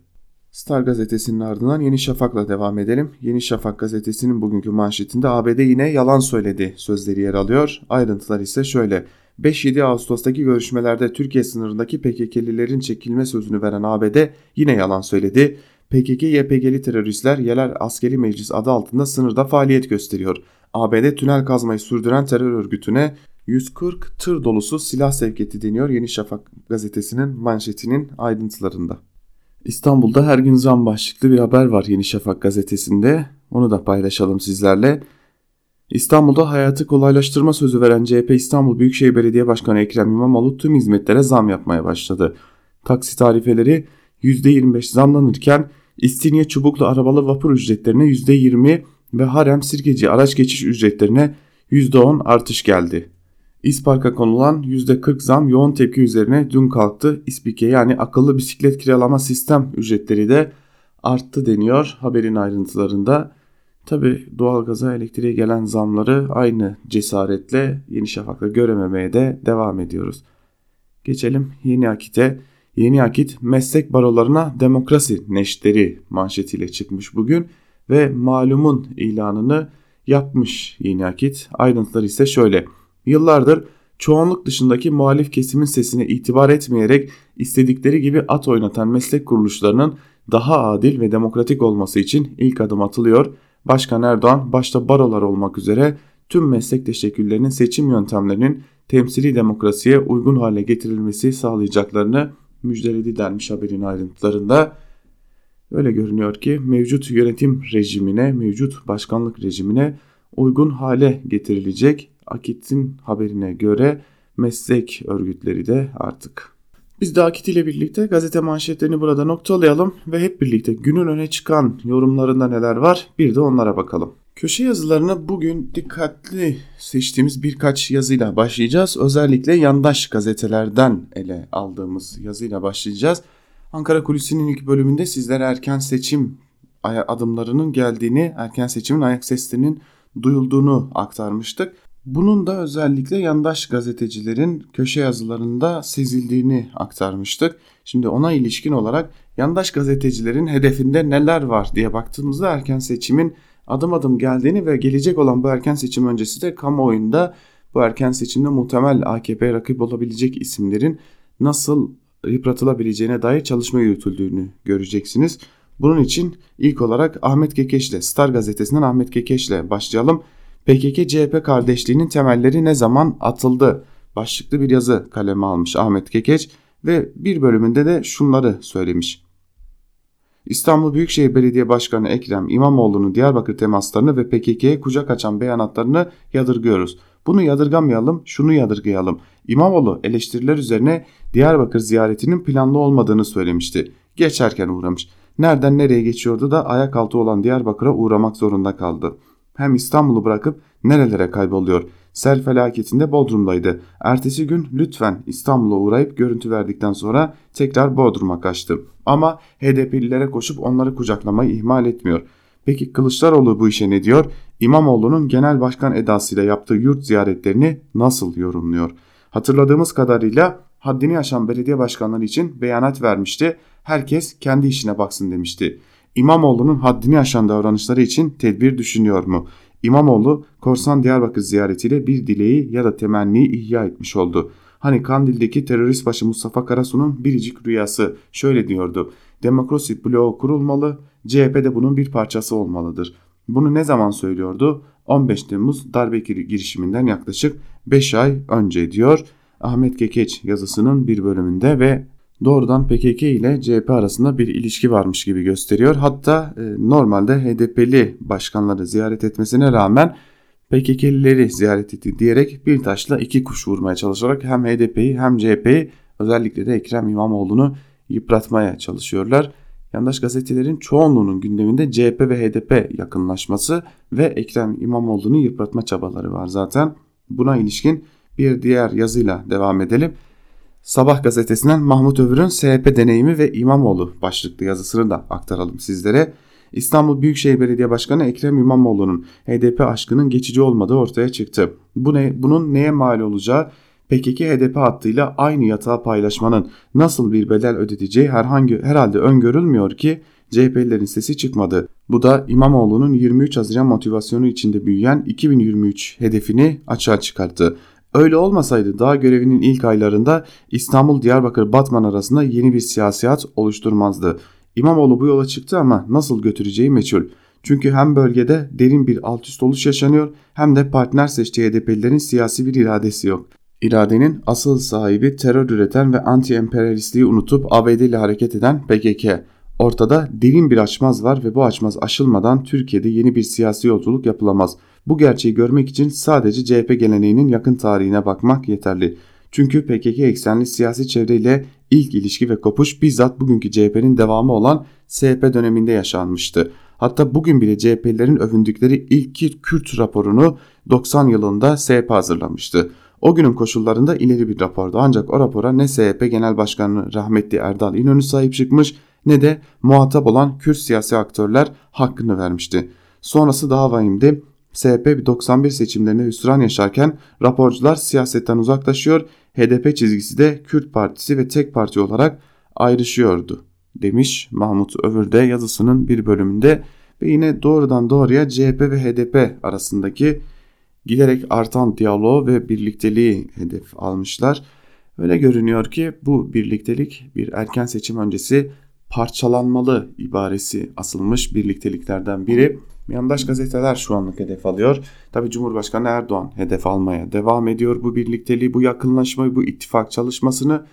Star gazetesinin ardından Yeni Şafak'la devam edelim. Yeni Şafak gazetesinin bugünkü manşetinde ABD yine yalan söyledi sözleri yer alıyor. Ayrıntılar ise şöyle. 5-7 Ağustos'taki görüşmelerde Türkiye sınırındaki PKK'lilerin çekilme sözünü veren ABD yine yalan söyledi. PKK-YPG'li teröristler Yeler Askeri Meclis adı altında sınırda faaliyet gösteriyor. ABD tünel kazmayı sürdüren terör örgütüne 140 tır dolusu silah sevkiyeti deniyor Yeni Şafak gazetesinin manşetinin ayrıntılarında. İstanbul'da her gün zam başlıklı bir haber var Yeni Şafak gazetesinde. Onu da paylaşalım sizlerle. İstanbul'da hayatı kolaylaştırma sözü veren CHP İstanbul Büyükşehir Belediye Başkanı Ekrem İmamoğlu tüm hizmetlere zam yapmaya başladı. Taksi tarifeleri %25 zamlanırken İstinye çubuklu arabalı vapur ücretlerine %20 ve harem sirkeci araç geçiş ücretlerine %10 artış geldi. İspark'a konulan %40 zam yoğun tepki üzerine dün kalktı. İspike yani akıllı bisiklet kiralama sistem ücretleri de arttı deniyor haberin ayrıntılarında. Tabi doğalgaza elektriğe gelen zamları aynı cesaretle Yeni Şafak'ta görememeye de devam ediyoruz. Geçelim Yeni Akit'e. Yeni Akit meslek barolarına demokrasi neşteri manşetiyle çıkmış bugün ve malumun ilanını yapmış Yeni Akit. Ayrıntılar ise şöyle. Yıllardır çoğunluk dışındaki muhalif kesimin sesine itibar etmeyerek istedikleri gibi at oynatan meslek kuruluşlarının daha adil ve demokratik olması için ilk adım atılıyor. Başkan Erdoğan başta barolar olmak üzere tüm meslek teşekküllerinin seçim yöntemlerinin temsili demokrasiye uygun hale getirilmesi sağlayacaklarını müjdeledi denmiş haberin ayrıntılarında. Öyle görünüyor ki mevcut yönetim rejimine, mevcut başkanlık rejimine uygun hale getirilecek Akit'in haberine göre meslek örgütleri de artık. Biz de Akit ile birlikte gazete manşetlerini burada noktalayalım ve hep birlikte günün öne çıkan yorumlarında neler var bir de onlara bakalım. Köşe yazılarını bugün dikkatli seçtiğimiz birkaç yazıyla başlayacağız. Özellikle yandaş gazetelerden ele aldığımız yazıyla başlayacağız. Ankara Kulisi'nin ilk bölümünde sizlere erken seçim adımlarının geldiğini, erken seçimin ayak seslerinin duyulduğunu aktarmıştık. Bunun da özellikle yandaş gazetecilerin köşe yazılarında sezildiğini aktarmıştık. Şimdi ona ilişkin olarak yandaş gazetecilerin hedefinde neler var diye baktığımızda erken seçimin adım adım geldiğini ve gelecek olan bu erken seçim öncesi de kamuoyunda bu erken seçimde muhtemel AKP rakip olabilecek isimlerin nasıl yıpratılabileceğine dair çalışma yürütüldüğünü göreceksiniz. Bunun için ilk olarak Ahmet Kekeş'le Star gazetesinden Ahmet Kekeş'le başlayalım. PKK-CHP kardeşliğinin temelleri ne zaman atıldı? Başlıklı bir yazı kaleme almış Ahmet Kekeç ve bir bölümünde de şunları söylemiş. İstanbul Büyükşehir Belediye Başkanı Ekrem İmamoğlu'nun Diyarbakır temaslarını ve PKK'ye kucak açan beyanatlarını yadırgıyoruz. Bunu yadırgamayalım, şunu yadırgayalım. İmamoğlu eleştiriler üzerine Diyarbakır ziyaretinin planlı olmadığını söylemişti. Geçerken uğramış. Nereden nereye geçiyordu da ayak altı olan Diyarbakır'a uğramak zorunda kaldı hem İstanbul'u bırakıp nerelere kayboluyor. Sel felaketinde Bodrum'daydı. Ertesi gün lütfen İstanbul'a uğrayıp görüntü verdikten sonra tekrar Bodrum'a kaçtı. Ama HDP'lilere koşup onları kucaklamayı ihmal etmiyor. Peki Kılıçdaroğlu bu işe ne diyor? İmamoğlu'nun genel başkan edasıyla yaptığı yurt ziyaretlerini nasıl yorumluyor? Hatırladığımız kadarıyla haddini aşan belediye başkanları için beyanat vermişti. Herkes kendi işine baksın demişti. İmamoğlu'nun haddini aşan davranışları için tedbir düşünüyor mu? İmamoğlu Korsan Diyarbakır ziyaretiyle bir dileği ya da temenniyi ihya etmiş oldu. Hani Kandil'deki terörist başı Mustafa Karasu'nun biricik rüyası şöyle diyordu. Demokrasi bloğu kurulmalı, CHP de bunun bir parçası olmalıdır. Bunu ne zaman söylüyordu? 15 Temmuz darbe girişiminden yaklaşık 5 ay önce diyor Ahmet Kekeç yazısının bir bölümünde ve doğrudan PKK ile CHP arasında bir ilişki varmış gibi gösteriyor. Hatta e, normalde HDP'li başkanları ziyaret etmesine rağmen PKK'lileri ziyaret etti diyerek bir taşla iki kuş vurmaya çalışarak hem HDP'yi hem CHP'yi özellikle de Ekrem İmamoğlu'nu yıpratmaya çalışıyorlar. Yandaş gazetelerin çoğunluğunun gündeminde CHP ve HDP yakınlaşması ve Ekrem İmamoğlu'nu yıpratma çabaları var zaten. Buna ilişkin bir diğer yazıyla devam edelim. Sabah gazetesinden Mahmut Övür'ün SHP deneyimi ve İmamoğlu başlıklı yazısını da aktaralım sizlere. İstanbul Büyükşehir Belediye Başkanı Ekrem İmamoğlu'nun HDP aşkının geçici olmadığı ortaya çıktı. Bu ne, bunun neye mal olacağı PKK-HDP hattıyla aynı yatağı paylaşmanın nasıl bir bedel ödeteceği herhangi herhalde öngörülmüyor ki CHP'lilerin sesi çıkmadı. Bu da İmamoğlu'nun 23 Haziran motivasyonu içinde büyüyen 2023 hedefini açığa çıkarttı. Öyle olmasaydı daha görevinin ilk aylarında İstanbul-Diyarbakır-Batman arasında yeni bir siyasiyat oluşturmazdı. İmamoğlu bu yola çıktı ama nasıl götüreceği meçhul. Çünkü hem bölgede derin bir alt üst oluş yaşanıyor hem de partner seçtiği HDP'lilerin siyasi bir iradesi yok. İradenin asıl sahibi terör üreten ve anti-emperyalistliği unutup ABD ile hareket eden PKK. Ortada derin bir açmaz var ve bu açmaz aşılmadan Türkiye'de yeni bir siyasi yolculuk yapılamaz. Bu gerçeği görmek için sadece CHP geleneğinin yakın tarihine bakmak yeterli. Çünkü PKK eksenli siyasi çevreyle ilk ilişki ve kopuş bizzat bugünkü CHP'nin devamı olan SP döneminde yaşanmıştı. Hatta bugün bile CHP'lerin övündükleri ilk Kürt raporunu 90 yılında SP hazırlamıştı. O günün koşullarında ileri bir rapordu ancak o rapora ne CHP Genel Başkanı rahmetli Erdal İnönü sahip çıkmış ne de muhatap olan Kürt siyasi aktörler hakkını vermişti. Sonrası daha vahimdi. CHP 91 seçimlerinde hüsran yaşarken raporcular siyasetten uzaklaşıyor, HDP çizgisi de Kürt Partisi ve tek parti olarak ayrışıyordu demiş Mahmut Övür de yazısının bir bölümünde ve yine doğrudan doğruya CHP ve HDP arasındaki giderek artan diyaloğu ve birlikteliği hedef almışlar. Öyle görünüyor ki bu birliktelik bir erken seçim öncesi parçalanmalı ibaresi asılmış birlikteliklerden biri. Yandaş gazeteler şu anlık hedef alıyor. Tabi Cumhurbaşkanı Erdoğan hedef almaya devam ediyor bu birlikteliği, bu yakınlaşmayı, bu ittifak çalışmasını.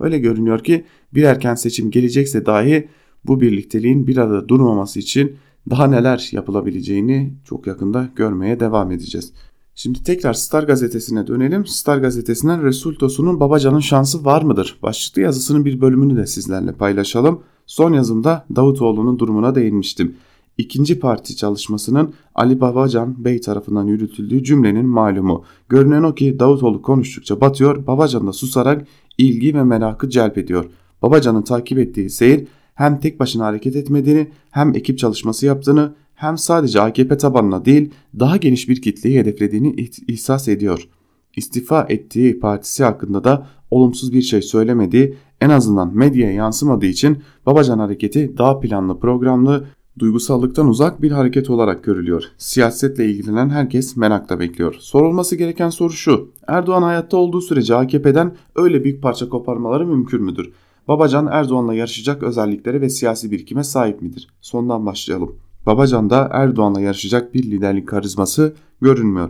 Öyle görünüyor ki bir erken seçim gelecekse dahi bu birlikteliğin bir arada durmaması için daha neler yapılabileceğini çok yakında görmeye devam edeceğiz. Şimdi tekrar Star gazetesine dönelim. Star gazetesinden Resul Tosun'un Babacan'ın şansı var mıdır? Başlıklı yazısının bir bölümünü de sizlerle paylaşalım. Son yazımda Davutoğlu'nun durumuna değinmiştim. İkinci parti çalışmasının Ali Babacan Bey tarafından yürütüldüğü cümlenin malumu. Görünen o ki Davutoğlu konuştukça batıyor, Babacan da susarak ilgi ve merakı celp ediyor. Babacan'ın takip ettiği seyir hem tek başına hareket etmediğini hem ekip çalışması yaptığını hem sadece AKP tabanına değil daha geniş bir kitleyi hedeflediğini ihsas ediyor. İstifa ettiği partisi hakkında da olumsuz bir şey söylemediği en azından medyaya yansımadığı için Babacan hareketi daha planlı programlı duygusallıktan uzak bir hareket olarak görülüyor. Siyasetle ilgilenen herkes merakla bekliyor. Sorulması gereken soru şu. Erdoğan hayatta olduğu sürece AKP'den öyle büyük parça koparmaları mümkün müdür? Babacan Erdoğan'la yarışacak özelliklere ve siyasi birikime sahip midir? Sondan başlayalım. Babacan'da Erdoğan'la yarışacak bir liderlik karizması görünmüyor.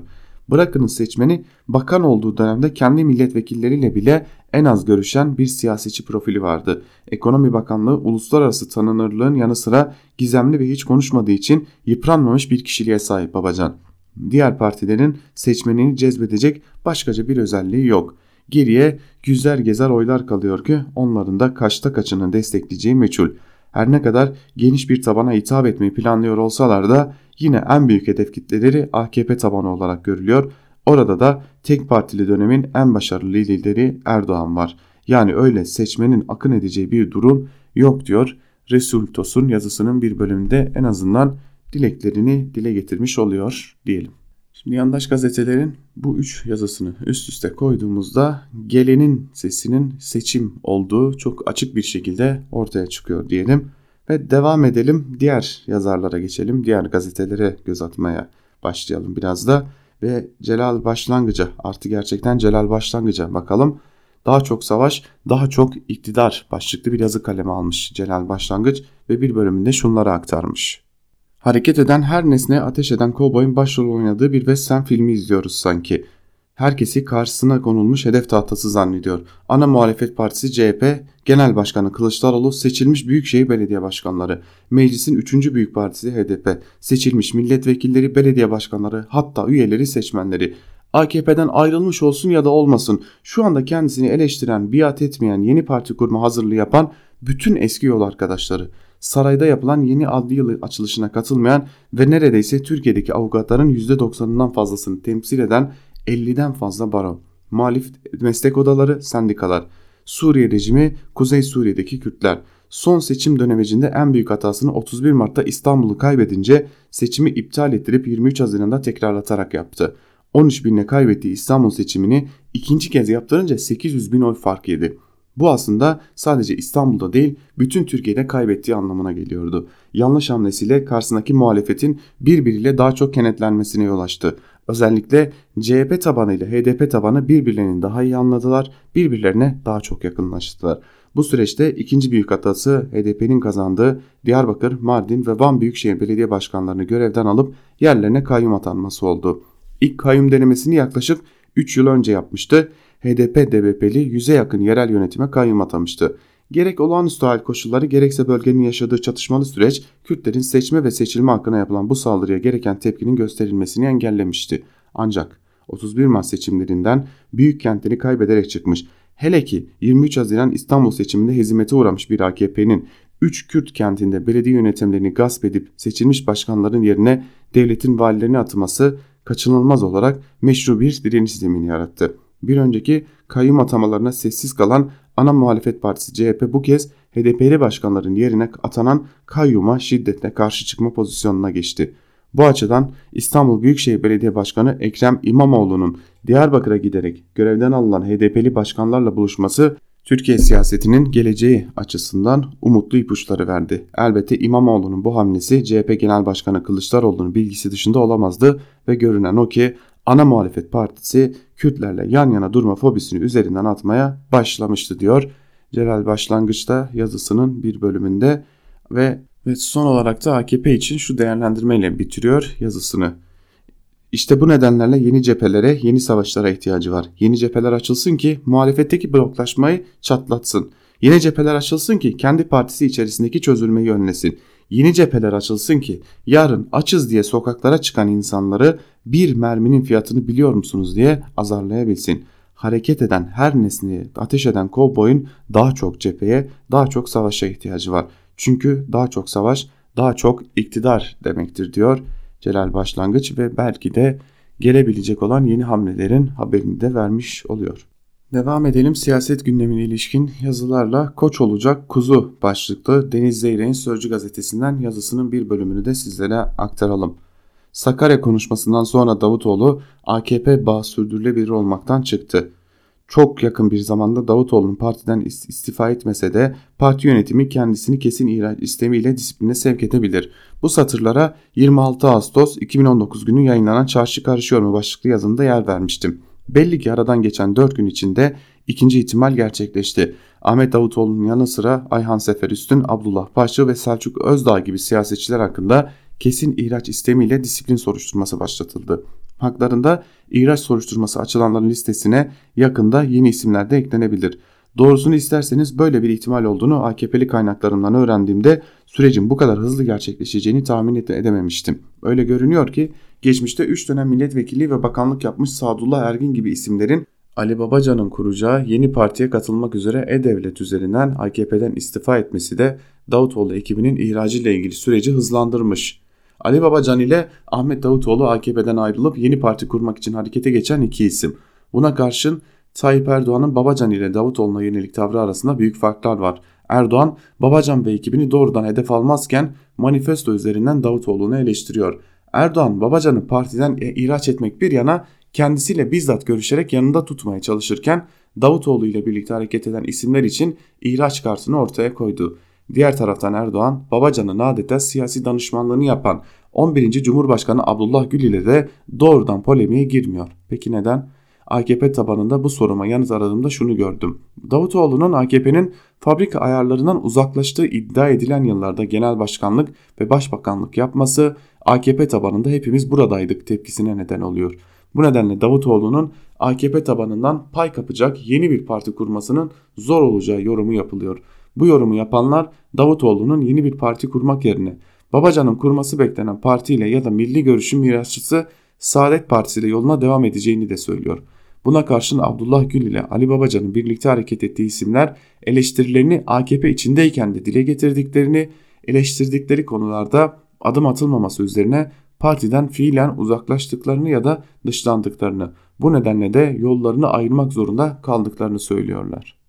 Bırakınız seçmeni bakan olduğu dönemde kendi milletvekilleriyle bile en az görüşen bir siyasetçi profili vardı. Ekonomi Bakanlığı uluslararası tanınırlığın yanı sıra gizemli ve hiç konuşmadığı için yıpranmamış bir kişiliğe sahip Babacan. Diğer partilerin seçmenini cezbedecek başkaca bir özelliği yok. Geriye güzel gezer oylar kalıyor ki onların da kaçta kaçını destekleyeceği meçhul. Her ne kadar geniş bir tabana hitap etmeyi planlıyor olsalar da yine en büyük hedef kitleleri AKP tabanı olarak görülüyor. Orada da tek partili dönemin en başarılı lideri Erdoğan var. Yani öyle seçmenin akın edeceği bir durum yok diyor. Resul Tosun yazısının bir bölümünde en azından dileklerini dile getirmiş oluyor diyelim. Şimdi yandaş gazetelerin bu üç yazısını üst üste koyduğumuzda gelenin sesinin seçim olduğu çok açık bir şekilde ortaya çıkıyor diyelim. Ve devam edelim diğer yazarlara geçelim. Diğer gazetelere göz atmaya başlayalım biraz da. Ve Celal Başlangıç'a artı gerçekten Celal Başlangıç'a bakalım. Daha çok savaş, daha çok iktidar başlıklı bir yazı kaleme almış Celal Başlangıç ve bir bölümünde şunları aktarmış. Hareket eden her nesneye ateş eden kovboyun başrol oynadığı bir western filmi izliyoruz sanki. Herkesi karşısına konulmuş hedef tahtası zannediyor. Ana muhalefet partisi CHP, Genel Başkanı Kılıçdaroğlu, seçilmiş Büyükşehir Belediye Başkanları, meclisin 3. büyük partisi HDP, seçilmiş milletvekilleri, belediye başkanları, hatta üyeleri, seçmenleri. AKP'den ayrılmış olsun ya da olmasın şu anda kendisini eleştiren, biat etmeyen, yeni parti kurma hazırlığı yapan bütün eski yol arkadaşları sarayda yapılan yeni adli yılı açılışına katılmayan ve neredeyse Türkiye'deki avukatların %90'ından fazlasını temsil eden 50'den fazla baro, muhalif meslek odaları, sendikalar, Suriye rejimi, Kuzey Suriye'deki Kürtler, son seçim dönemecinde en büyük hatasını 31 Mart'ta İstanbul'u kaybedince seçimi iptal ettirip 23 Haziran'da tekrarlatarak yaptı. 13 binle kaybettiği İstanbul seçimini ikinci kez yaptırınca 800 bin oy fark yedi. Bu aslında sadece İstanbul'da değil bütün Türkiye'de kaybettiği anlamına geliyordu. Yanlış hamlesiyle karşısındaki muhalefetin birbiriyle daha çok kenetlenmesine yol açtı. Özellikle CHP tabanı ile HDP tabanı birbirlerini daha iyi anladılar, birbirlerine daha çok yakınlaştılar. Bu süreçte ikinci büyük hatası HDP'nin kazandığı Diyarbakır, Mardin ve Van Büyükşehir Belediye Başkanlarını görevden alıp yerlerine kayyum atanması oldu. İlk kayyum denemesini yaklaşık 3 yıl önce yapmıştı. HDP-DBP'li yüze yakın yerel yönetime kayyum atamıştı. Gerek olağanüstü hal koşulları gerekse bölgenin yaşadığı çatışmalı süreç Kürtlerin seçme ve seçilme hakkına yapılan bu saldırıya gereken tepkinin gösterilmesini engellemişti. Ancak 31 Mart seçimlerinden büyük kentleri kaybederek çıkmış. Hele ki 23 Haziran İstanbul seçiminde hezimete uğramış bir AKP'nin 3 Kürt kentinde belediye yönetimlerini gasp edip seçilmiş başkanların yerine devletin valilerini atması kaçınılmaz olarak meşru bir direniş zemini yarattı. Bir önceki kayyum atamalarına sessiz kalan ana muhalefet partisi CHP bu kez HDP'li başkanların yerine atanan kayyuma şiddetle karşı çıkma pozisyonuna geçti. Bu açıdan İstanbul Büyükşehir Belediye Başkanı Ekrem İmamoğlu'nun Diyarbakır'a giderek görevden alınan HDP'li başkanlarla buluşması Türkiye siyasetinin geleceği açısından umutlu ipuçları verdi. Elbette İmamoğlu'nun bu hamlesi CHP Genel Başkanı Kılıçdaroğlu'nun bilgisi dışında olamazdı ve görünen o ki ana muhalefet partisi Kürtlerle yan yana durma fobisini üzerinden atmaya başlamıştı diyor. Celal başlangıçta yazısının bir bölümünde ve, ve son olarak da AKP için şu değerlendirmeyle bitiriyor yazısını. İşte bu nedenlerle yeni cephelere, yeni savaşlara ihtiyacı var. Yeni cepheler açılsın ki muhalefetteki bloklaşmayı çatlatsın. Yeni cepheler açılsın ki kendi partisi içerisindeki çözülmeyi önlesin. Yeni cepheler açılsın ki yarın açız diye sokaklara çıkan insanları bir merminin fiyatını biliyor musunuz diye azarlayabilsin. Hareket eden her nesneye ateş eden kovboyun daha çok cepheye, daha çok savaşa ihtiyacı var. Çünkü daha çok savaş, daha çok iktidar demektir diyor Celal Başlangıç ve belki de gelebilecek olan yeni hamlelerin haberini de vermiş oluyor. Devam edelim siyaset gündemine ilişkin yazılarla Koç olacak kuzu başlıklı Deniz Zeyrek'in Sözcü gazetesinden yazısının bir bölümünü de sizlere aktaralım. Sakarya konuşmasından sonra Davutoğlu AKP bağ sürdürülebilir olmaktan çıktı. Çok yakın bir zamanda Davutoğlu'nun partiden istifa etmese de parti yönetimi kendisini kesin ihraç istemiyle disipline sevk edebilir. Bu satırlara 26 Ağustos 2019 günü yayınlanan Çarşı Karışıyor mu başlıklı yazımda yer vermiştim. Belli ki aradan geçen 4 gün içinde ikinci ihtimal gerçekleşti. Ahmet Davutoğlu'nun yanı sıra Ayhan Seferüstün, Abdullah Paşa ve Selçuk Özdağ gibi siyasetçiler hakkında kesin ihraç istemiyle disiplin soruşturması başlatıldı. Haklarında ihraç soruşturması açılanların listesine yakında yeni isimler de eklenebilir. Doğrusunu isterseniz böyle bir ihtimal olduğunu AKP'li kaynaklarımdan öğrendiğimde sürecin bu kadar hızlı gerçekleşeceğini tahmin edememiştim. Öyle görünüyor ki geçmişte 3 dönem milletvekili ve bakanlık yapmış Sadullah Ergin gibi isimlerin Ali Babacan'ın kuracağı yeni partiye katılmak üzere E-Devlet üzerinden AKP'den istifa etmesi de Davutoğlu ekibinin ihracı ile ilgili süreci hızlandırmış. Ali Babacan ile Ahmet Davutoğlu AKP'den ayrılıp yeni parti kurmak için harekete geçen iki isim. Buna karşın Tayyip Erdoğan'ın Babacan ile Davutoğlu'na yönelik tavrı arasında büyük farklar var. Erdoğan, Babacan ve ekibini doğrudan hedef almazken manifesto üzerinden Davutoğlu'nu eleştiriyor. Erdoğan, Babacan'ı partiden ihraç etmek bir yana kendisiyle bizzat görüşerek yanında tutmaya çalışırken Davutoğlu ile birlikte hareket eden isimler için ihraç kartını ortaya koydu. Diğer taraftan Erdoğan, Babacan'ın adeta siyasi danışmanlığını yapan 11. Cumhurbaşkanı Abdullah Gül ile de doğrudan polemiğe girmiyor. Peki neden? AKP tabanında bu soruma yanıt aradığımda şunu gördüm. Davutoğlu'nun AKP'nin fabrika ayarlarından uzaklaştığı iddia edilen yıllarda genel başkanlık ve başbakanlık yapması AKP tabanında hepimiz buradaydık tepkisine neden oluyor. Bu nedenle Davutoğlu'nun AKP tabanından pay kapacak yeni bir parti kurmasının zor olacağı yorumu yapılıyor. Bu yorumu yapanlar Davutoğlu'nun yeni bir parti kurmak yerine Babacan'ın kurması beklenen partiyle ya da milli görüşün mirasçısı Saadet Partisi ile yoluna devam edeceğini de söylüyor. Buna karşın Abdullah Gül ile Ali Babacan'ın birlikte hareket ettiği isimler eleştirilerini AKP içindeyken de dile getirdiklerini, eleştirdikleri konularda adım atılmaması üzerine partiden fiilen uzaklaştıklarını ya da dışlandıklarını, bu nedenle de yollarını ayırmak zorunda kaldıklarını söylüyorlar.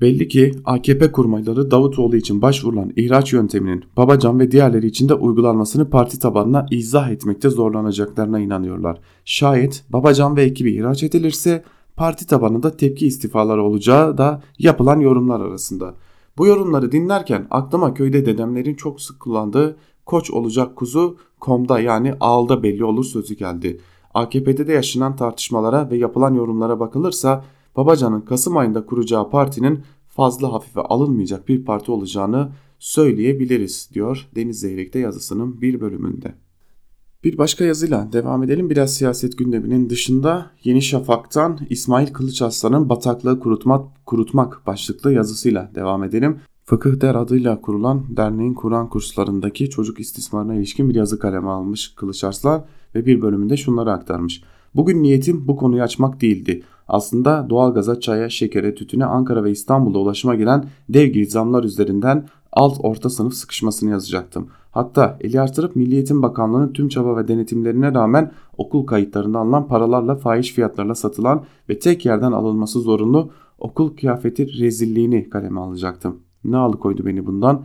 Belli ki AKP kurmayları Davutoğlu için başvurulan ihraç yönteminin Babacan ve diğerleri için de uygulanmasını parti tabanına izah etmekte zorlanacaklarına inanıyorlar. Şayet Babacan ve ekibi ihraç edilirse parti tabanında tepki istifaları olacağı da yapılan yorumlar arasında. Bu yorumları dinlerken aklıma köyde dedemlerin çok sık kullandığı koç olacak kuzu komda yani ağılda belli olur sözü geldi. AKP'de de yaşanan tartışmalara ve yapılan yorumlara bakılırsa Babacan'ın Kasım ayında kuracağı partinin fazla hafife alınmayacak bir parti olacağını söyleyebiliriz diyor Deniz Zeyrek'te yazısının bir bölümünde. Bir başka yazıyla devam edelim. Biraz siyaset gündeminin dışında Yeni Şafak'tan İsmail Kılıçarslan'ın Bataklığı Kurutmak, Kurutmak başlıklı yazısıyla devam edelim. Fıkıh Der adıyla kurulan derneğin Kur'an kurslarındaki çocuk istismarına ilişkin bir yazı kaleme almış Kılıçarslan ve bir bölümünde şunları aktarmış. Bugün niyetim bu konuyu açmak değildi. Aslında doğalgaza, çaya, şekere, tütüne Ankara ve İstanbul'da ulaşıma gelen dev gibi zamlar üzerinden alt orta sınıf sıkışmasını yazacaktım. Hatta eli artırıp Milli Eğitim Bakanlığı'nın tüm çaba ve denetimlerine rağmen okul kayıtlarında alınan paralarla fahiş fiyatlarla satılan ve tek yerden alınması zorunlu okul kıyafeti rezilliğini kaleme alacaktım. Ne alıkoydu beni bundan?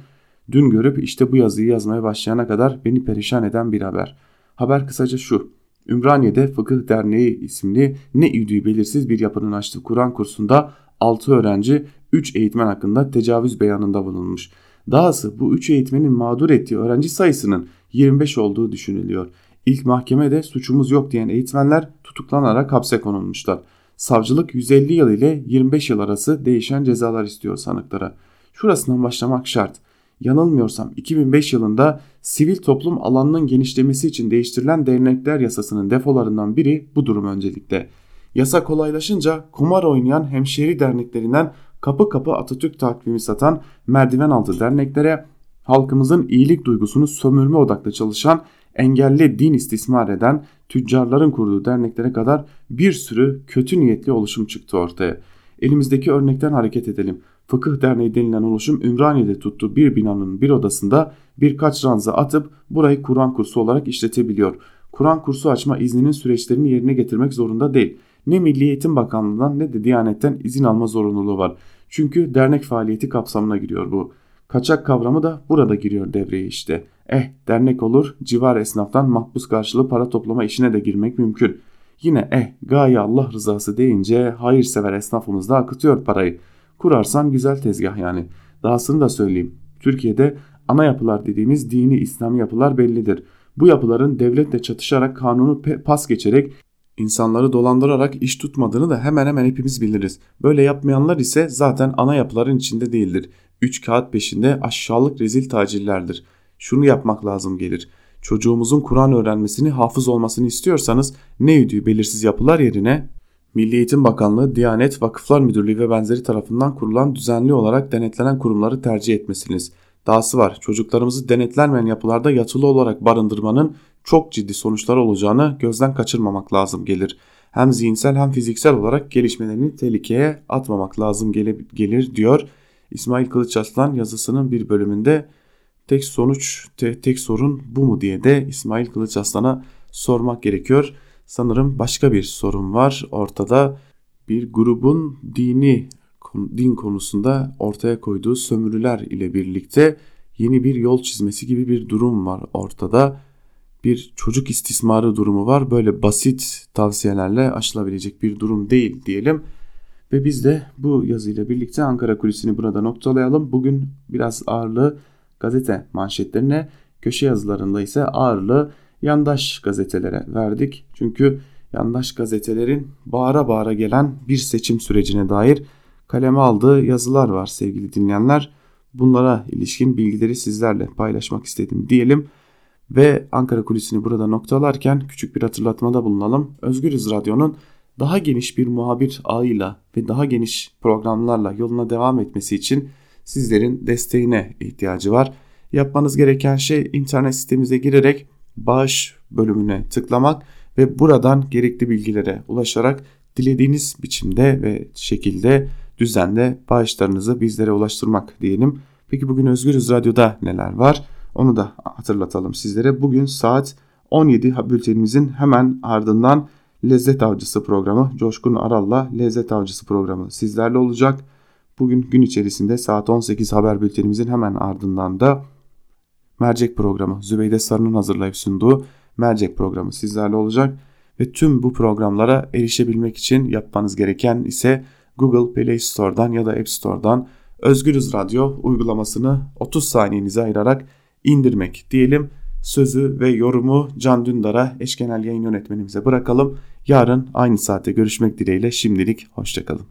Dün görüp işte bu yazıyı yazmaya başlayana kadar beni perişan eden bir haber. Haber kısaca şu. Ümraniye'de Fıkıh Derneği isimli ne üdüğü belirsiz bir yapının açtığı Kur'an kursunda 6 öğrenci 3 eğitmen hakkında tecavüz beyanında bulunmuş. Dahası bu 3 eğitmenin mağdur ettiği öğrenci sayısının 25 olduğu düşünülüyor. İlk mahkemede suçumuz yok diyen eğitmenler tutuklanarak hapse konulmuşlar. Savcılık 150 yıl ile 25 yıl arası değişen cezalar istiyor sanıklara. Şurasından başlamak şart. Yanılmıyorsam 2005 yılında sivil toplum alanının genişlemesi için değiştirilen dernekler yasasının defolarından biri bu durum öncelikle. Yasa kolaylaşınca kumar oynayan hemşeri derneklerinden kapı kapı Atatürk takvimi satan merdiven altı derneklere halkımızın iyilik duygusunu sömürme odaklı çalışan engelli din istismar eden tüccarların kurduğu derneklere kadar bir sürü kötü niyetli oluşum çıktı ortaya. Elimizdeki örnekten hareket edelim. Fıkıh Derneği denilen oluşum Ümraniye'de tuttuğu bir binanın bir odasında birkaç ranza atıp burayı Kur'an kursu olarak işletebiliyor. Kur'an kursu açma izninin süreçlerini yerine getirmek zorunda değil. Ne Milli Eğitim Bakanlığı'ndan ne de Diyanet'ten izin alma zorunluluğu var. Çünkü dernek faaliyeti kapsamına giriyor bu. Kaçak kavramı da burada giriyor devreye işte. Eh dernek olur civar esnaftan makbuz karşılığı para toplama işine de girmek mümkün. Yine eh gaye Allah rızası deyince hayırsever esnafımız da akıtıyor parayı. Kurarsan güzel tezgah yani. Dahasını da söyleyeyim. Türkiye'de ana yapılar dediğimiz dini İslami yapılar bellidir. Bu yapıların devletle çatışarak kanunu pas geçerek insanları dolandırarak iş tutmadığını da hemen hemen hepimiz biliriz. Böyle yapmayanlar ise zaten ana yapıların içinde değildir. Üç kağıt peşinde aşağılık rezil tacillerdir. Şunu yapmak lazım gelir. Çocuğumuzun Kur'an öğrenmesini, hafız olmasını istiyorsanız ne yüdüğü belirsiz yapılar yerine Milli Eğitim Bakanlığı, Diyanet, Vakıflar Müdürlüğü ve benzeri tarafından kurulan düzenli olarak denetlenen kurumları tercih etmesiniz. Dahası var çocuklarımızı denetlenmeyen yapılarda yatılı olarak barındırmanın çok ciddi sonuçlar olacağını gözden kaçırmamak lazım gelir. Hem zihinsel hem fiziksel olarak gelişmelerini tehlikeye atmamak lazım gelir diyor İsmail Kılıç Aslan yazısının bir bölümünde tek sonuç te, tek sorun bu mu diye de İsmail Kılıç Aslan'a sormak gerekiyor. Sanırım başka bir sorun var ortada bir grubun dini din konusunda ortaya koyduğu sömürüler ile birlikte yeni bir yol çizmesi gibi bir durum var ortada. Bir çocuk istismarı durumu var. Böyle basit tavsiyelerle aşılabilecek bir durum değil diyelim. Ve biz de bu yazıyla birlikte Ankara Kulisi'ni burada noktalayalım. Bugün biraz ağırlığı gazete manşetlerine, köşe yazılarında ise ağırlığı yandaş gazetelere verdik. Çünkü yandaş gazetelerin bağıra bağıra gelen bir seçim sürecine dair kaleme aldığı yazılar var sevgili dinleyenler. Bunlara ilişkin bilgileri sizlerle paylaşmak istedim diyelim. Ve Ankara Kulisi'ni burada noktalarken küçük bir hatırlatmada bulunalım. Özgürüz Radyo'nun daha geniş bir muhabir ağıyla ve daha geniş programlarla yoluna devam etmesi için sizlerin desteğine ihtiyacı var. Yapmanız gereken şey internet sitemize girerek bağış bölümüne tıklamak ve buradan gerekli bilgilere ulaşarak dilediğiniz biçimde ve şekilde düzende bağışlarınızı bizlere ulaştırmak diyelim. Peki bugün Özgürüz Radyo'da neler var? Onu da hatırlatalım sizlere. Bugün saat 17 bültenimizin hemen ardından Lezzet Avcısı programı Coşkun Aral'la Lezzet Avcısı programı sizlerle olacak. Bugün gün içerisinde saat 18 haber bültenimizin hemen ardından da Mercek programı Zübeyde Sarı'nın hazırlayıp sunduğu Mercek programı sizlerle olacak. ve tüm bu programlara erişebilmek için yapmanız gereken ise Google Play Store'dan ya da App Store'dan Özgürüz Radyo uygulamasını 30 saniyenize ayırarak indirmek diyelim. Sözü ve yorumu Can Dündar'a eş yayın yönetmenimize bırakalım. Yarın aynı saatte görüşmek dileğiyle şimdilik hoşçakalın.